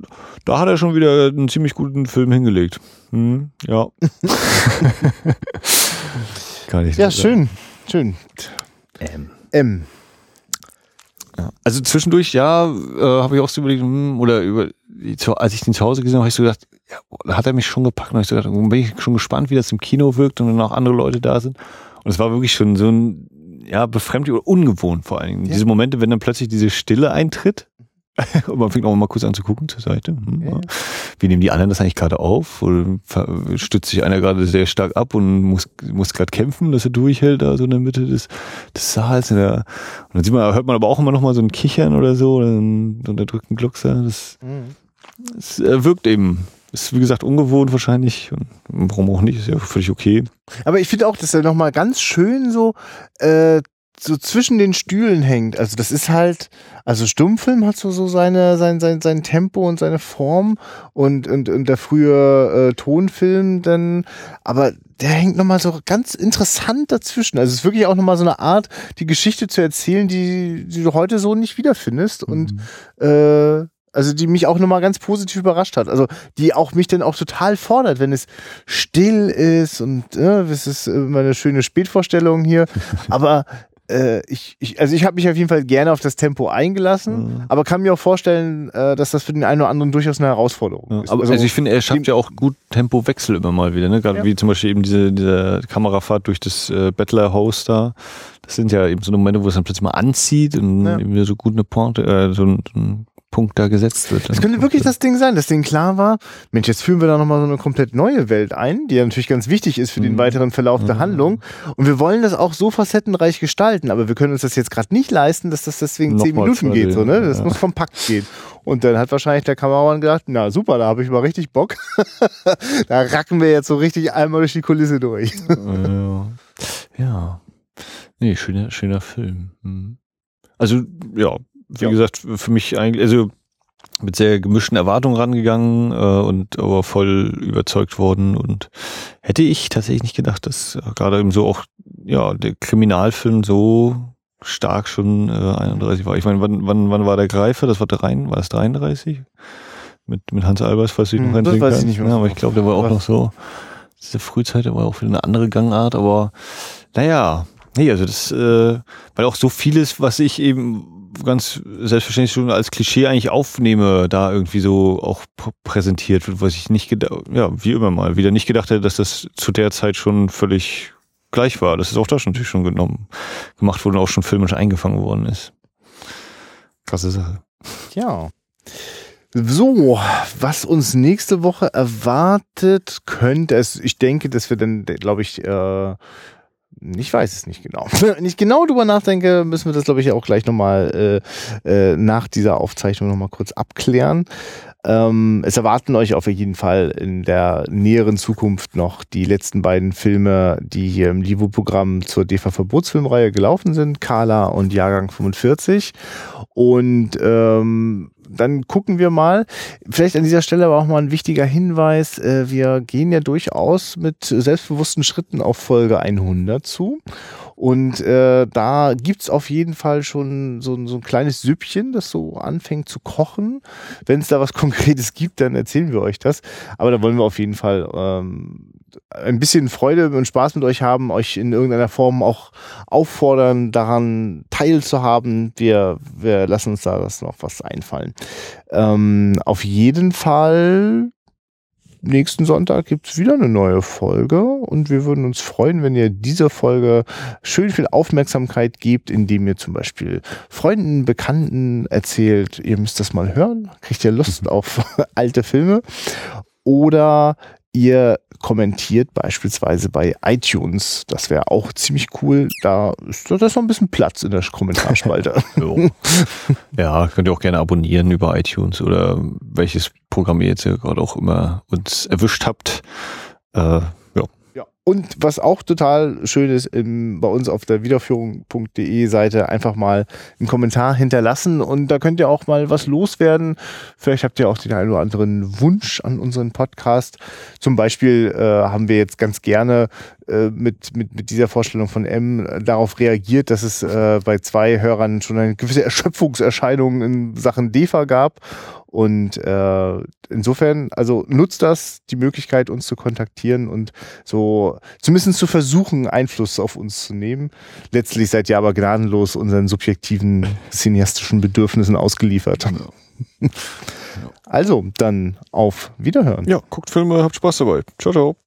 Speaker 1: da hat er schon wieder einen ziemlich guten Film hingelegt. Hm, ja. Kann ich
Speaker 2: Ja,
Speaker 1: so sagen.
Speaker 2: schön. Schön.
Speaker 3: Ähm,
Speaker 2: M.
Speaker 1: Ja. Also zwischendurch, ja, äh, habe ich auch so überlegt, hm, oder über, als ich den zu Hause gesehen habe, habe ich so gedacht, ja, da hat er mich schon gepackt. Und ich so gedacht, bin ich schon gespannt, wie das im Kino wirkt und dann auch andere Leute da sind. Und es war wirklich schon so ein, ja, befremdlich oder ungewohnt vor allen Dingen.
Speaker 2: Ja.
Speaker 1: Diese Momente, wenn dann plötzlich diese Stille eintritt. Und man fängt auch mal kurz an zu gucken zur Seite. Hm,
Speaker 2: Ja.
Speaker 1: Wie nehmen die anderen das eigentlich gerade auf? Oder stützt sich einer gerade sehr stark ab und muss, muss gerade kämpfen, dass er durchhält, da so in der Mitte des, des Saals. Und, dann sieht man, hört man aber auch immer noch mal so ein Kichern oder so, oder einen unterdrückten Gluckser. Das, das äh, wirkt eben. Ist wie gesagt ungewohnt wahrscheinlich. Und warum auch nicht? Ist ja völlig okay.
Speaker 2: Aber ich finde auch, dass er nochmal ganz schön so, äh, so zwischen den Stühlen hängt. Also das ist halt, also Stummfilm hat so, so seine, sein, sein, sein Tempo und seine Form und, und, und der frühe äh, Tonfilm dann, aber der hängt nochmal so ganz interessant dazwischen. Also es ist wirklich auch nochmal so eine Art, die Geschichte zu erzählen, die, die du heute so nicht wiederfindest und äh, also die mich auch nochmal ganz positiv überrascht hat. Also die auch mich dann auch total fordert, wenn es still ist und äh, es ist immer eine schöne Spätvorstellung hier. Aber äh, ich, ich, also ich habe mich auf jeden Fall gerne auf das Tempo eingelassen,
Speaker 1: Mhm.
Speaker 2: aber kann mir auch vorstellen, äh, dass das für den einen oder anderen durchaus eine Herausforderung
Speaker 1: Ja,
Speaker 2: ist.
Speaker 1: aber also, ich finde, er schafft ja auch gut Tempowechsel immer mal wieder, ne? Gerade
Speaker 2: Ja.
Speaker 1: wie zum Beispiel eben diese, diese Kamerafahrt durch das äh, Battler-Haus da. Das sind ja eben so Momente, wo es dann plötzlich mal anzieht und
Speaker 2: Ja.
Speaker 1: eben so gut eine Pointe, äh, so, ein, so ein Punkt da gesetzt wird.
Speaker 2: Es könnte wirklich das Ding sein, dass denen klar war, Mensch, jetzt führen wir da nochmal so eine komplett neue Welt ein, die ja natürlich ganz wichtig ist für den
Speaker 1: Mhm.
Speaker 2: weiteren Verlauf der
Speaker 1: Mhm.
Speaker 2: Handlung. Und wir wollen das auch so facettenreich gestalten, aber wir können uns das jetzt gerade nicht leisten, dass das deswegen zehn Minuten geht. So, ne? Das
Speaker 1: ja.
Speaker 2: muss kompakt gehen. Und dann hat wahrscheinlich der Kameramann gedacht, na super, da habe ich mal richtig Bock. da racken wir jetzt so richtig einmal durch die Kulisse durch.
Speaker 1: ja. ja. Nee, schöner, schöner Film. Mhm. Also, ja, wie
Speaker 2: Ja.
Speaker 1: gesagt, für mich eigentlich, also mit sehr gemischten Erwartungen rangegangen äh, und aber voll überzeugt worden und hätte ich tatsächlich nicht gedacht, dass äh, gerade eben so auch ja der Kriminalfilm so stark schon äh, 31 war. Ich meine, wann, wann, wann war der Greifer? Das war rein, war es 33? Mit, mit Hans Albers, falls du dich
Speaker 2: Hm,
Speaker 1: noch
Speaker 2: das weiß ich
Speaker 1: kannst.
Speaker 2: nicht mehr.
Speaker 1: Ja, aber ich glaube, der war auch noch so, diese Frühzeit, der war auch wieder eine andere Gangart, aber naja, nee, also das, äh, weil auch so vieles, was ich eben ganz selbstverständlich schon als Klischee eigentlich aufnehme, da irgendwie so auch pr- präsentiert wird, was ich nicht gedacht, ja, wie immer mal, wieder nicht gedacht hätte, dass das zu der Zeit schon völlig gleich war. Das ist auch da schon natürlich schon genommen, gemacht wurde und auch schon filmisch eingefangen worden ist. Krasse Sache.
Speaker 2: Ja. So, was uns nächste Woche erwartet, könnte es, ich denke, dass wir dann, glaube ich, äh, ich weiß es nicht genau. Wenn ich genau drüber nachdenke, müssen wir das, glaube ich, auch gleich nochmal äh, äh, nach dieser Aufzeichnung nochmal kurz abklären. Ähm, es erwarten euch auf jeden Fall in der näheren Zukunft noch die letzten beiden Filme, die hier im Livo-Programm zur DEFA-Verbotsfilmreihe gelaufen sind, Carla und Jahrgang 45. Und ähm, dann gucken wir mal. Vielleicht an dieser Stelle aber auch mal ein wichtiger Hinweis. Äh, wir gehen ja durchaus mit selbstbewussten Schritten auf Folge 100 zu. Und äh, da gibt's auf jeden Fall schon so, ein- so ein kleines Süppchen, das so anfängt zu kochen. Wenn es da was Konkretes gibt, dann erzählen wir euch das. Aber da wollen wir auf jeden Fall ähm, ein bisschen Freude und Spaß mit euch haben, euch in irgendeiner Form auch auffordern, daran teilzuhaben. Wir, wir lassen uns da das noch was einfallen. Ähm, auf jeden Fall nächsten Sonntag gibt es wieder eine neue Folge und wir würden uns freuen, wenn ihr dieser Folge schön viel Aufmerksamkeit gebt, indem ihr zum Beispiel Freunden, Bekannten erzählt, ihr müsst das mal hören, kriegt ihr Lust auf alte Filme oder ihr kommentiert beispielsweise bei iTunes. Das wäre auch ziemlich cool. Da ist, noch ein bisschen Platz in der Kommentarspalte.
Speaker 4: ja, könnt ihr auch gerne abonnieren über iTunes oder welches Programm ihr jetzt gerade auch immer uns erwischt habt. Äh.
Speaker 2: Und was auch total schön ist, im, bei uns auf der wiederführung.de Seite einfach mal einen Kommentar hinterlassen und da könnt ihr auch mal was loswerden. Vielleicht habt ihr auch den einen oder anderen Wunsch an unseren Podcast. Zum Beispiel äh, haben wir jetzt ganz gerne mit, mit, mit dieser Vorstellung von M darauf reagiert, dass es äh, bei zwei Hörern schon eine gewisse Erschöpfungserscheinung in Sachen DEFA gab und äh, insofern, also nutzt das, die Möglichkeit, uns zu kontaktieren und so zumindest zu versuchen, Einfluss auf uns zu nehmen. Letztlich seid ihr aber gnadenlos unseren subjektiven cineastischen Bedürfnissen ausgeliefert. Also, dann auf Wiederhören.
Speaker 4: Ja, guckt Filme, habt Spaß dabei. Ciao, ciao.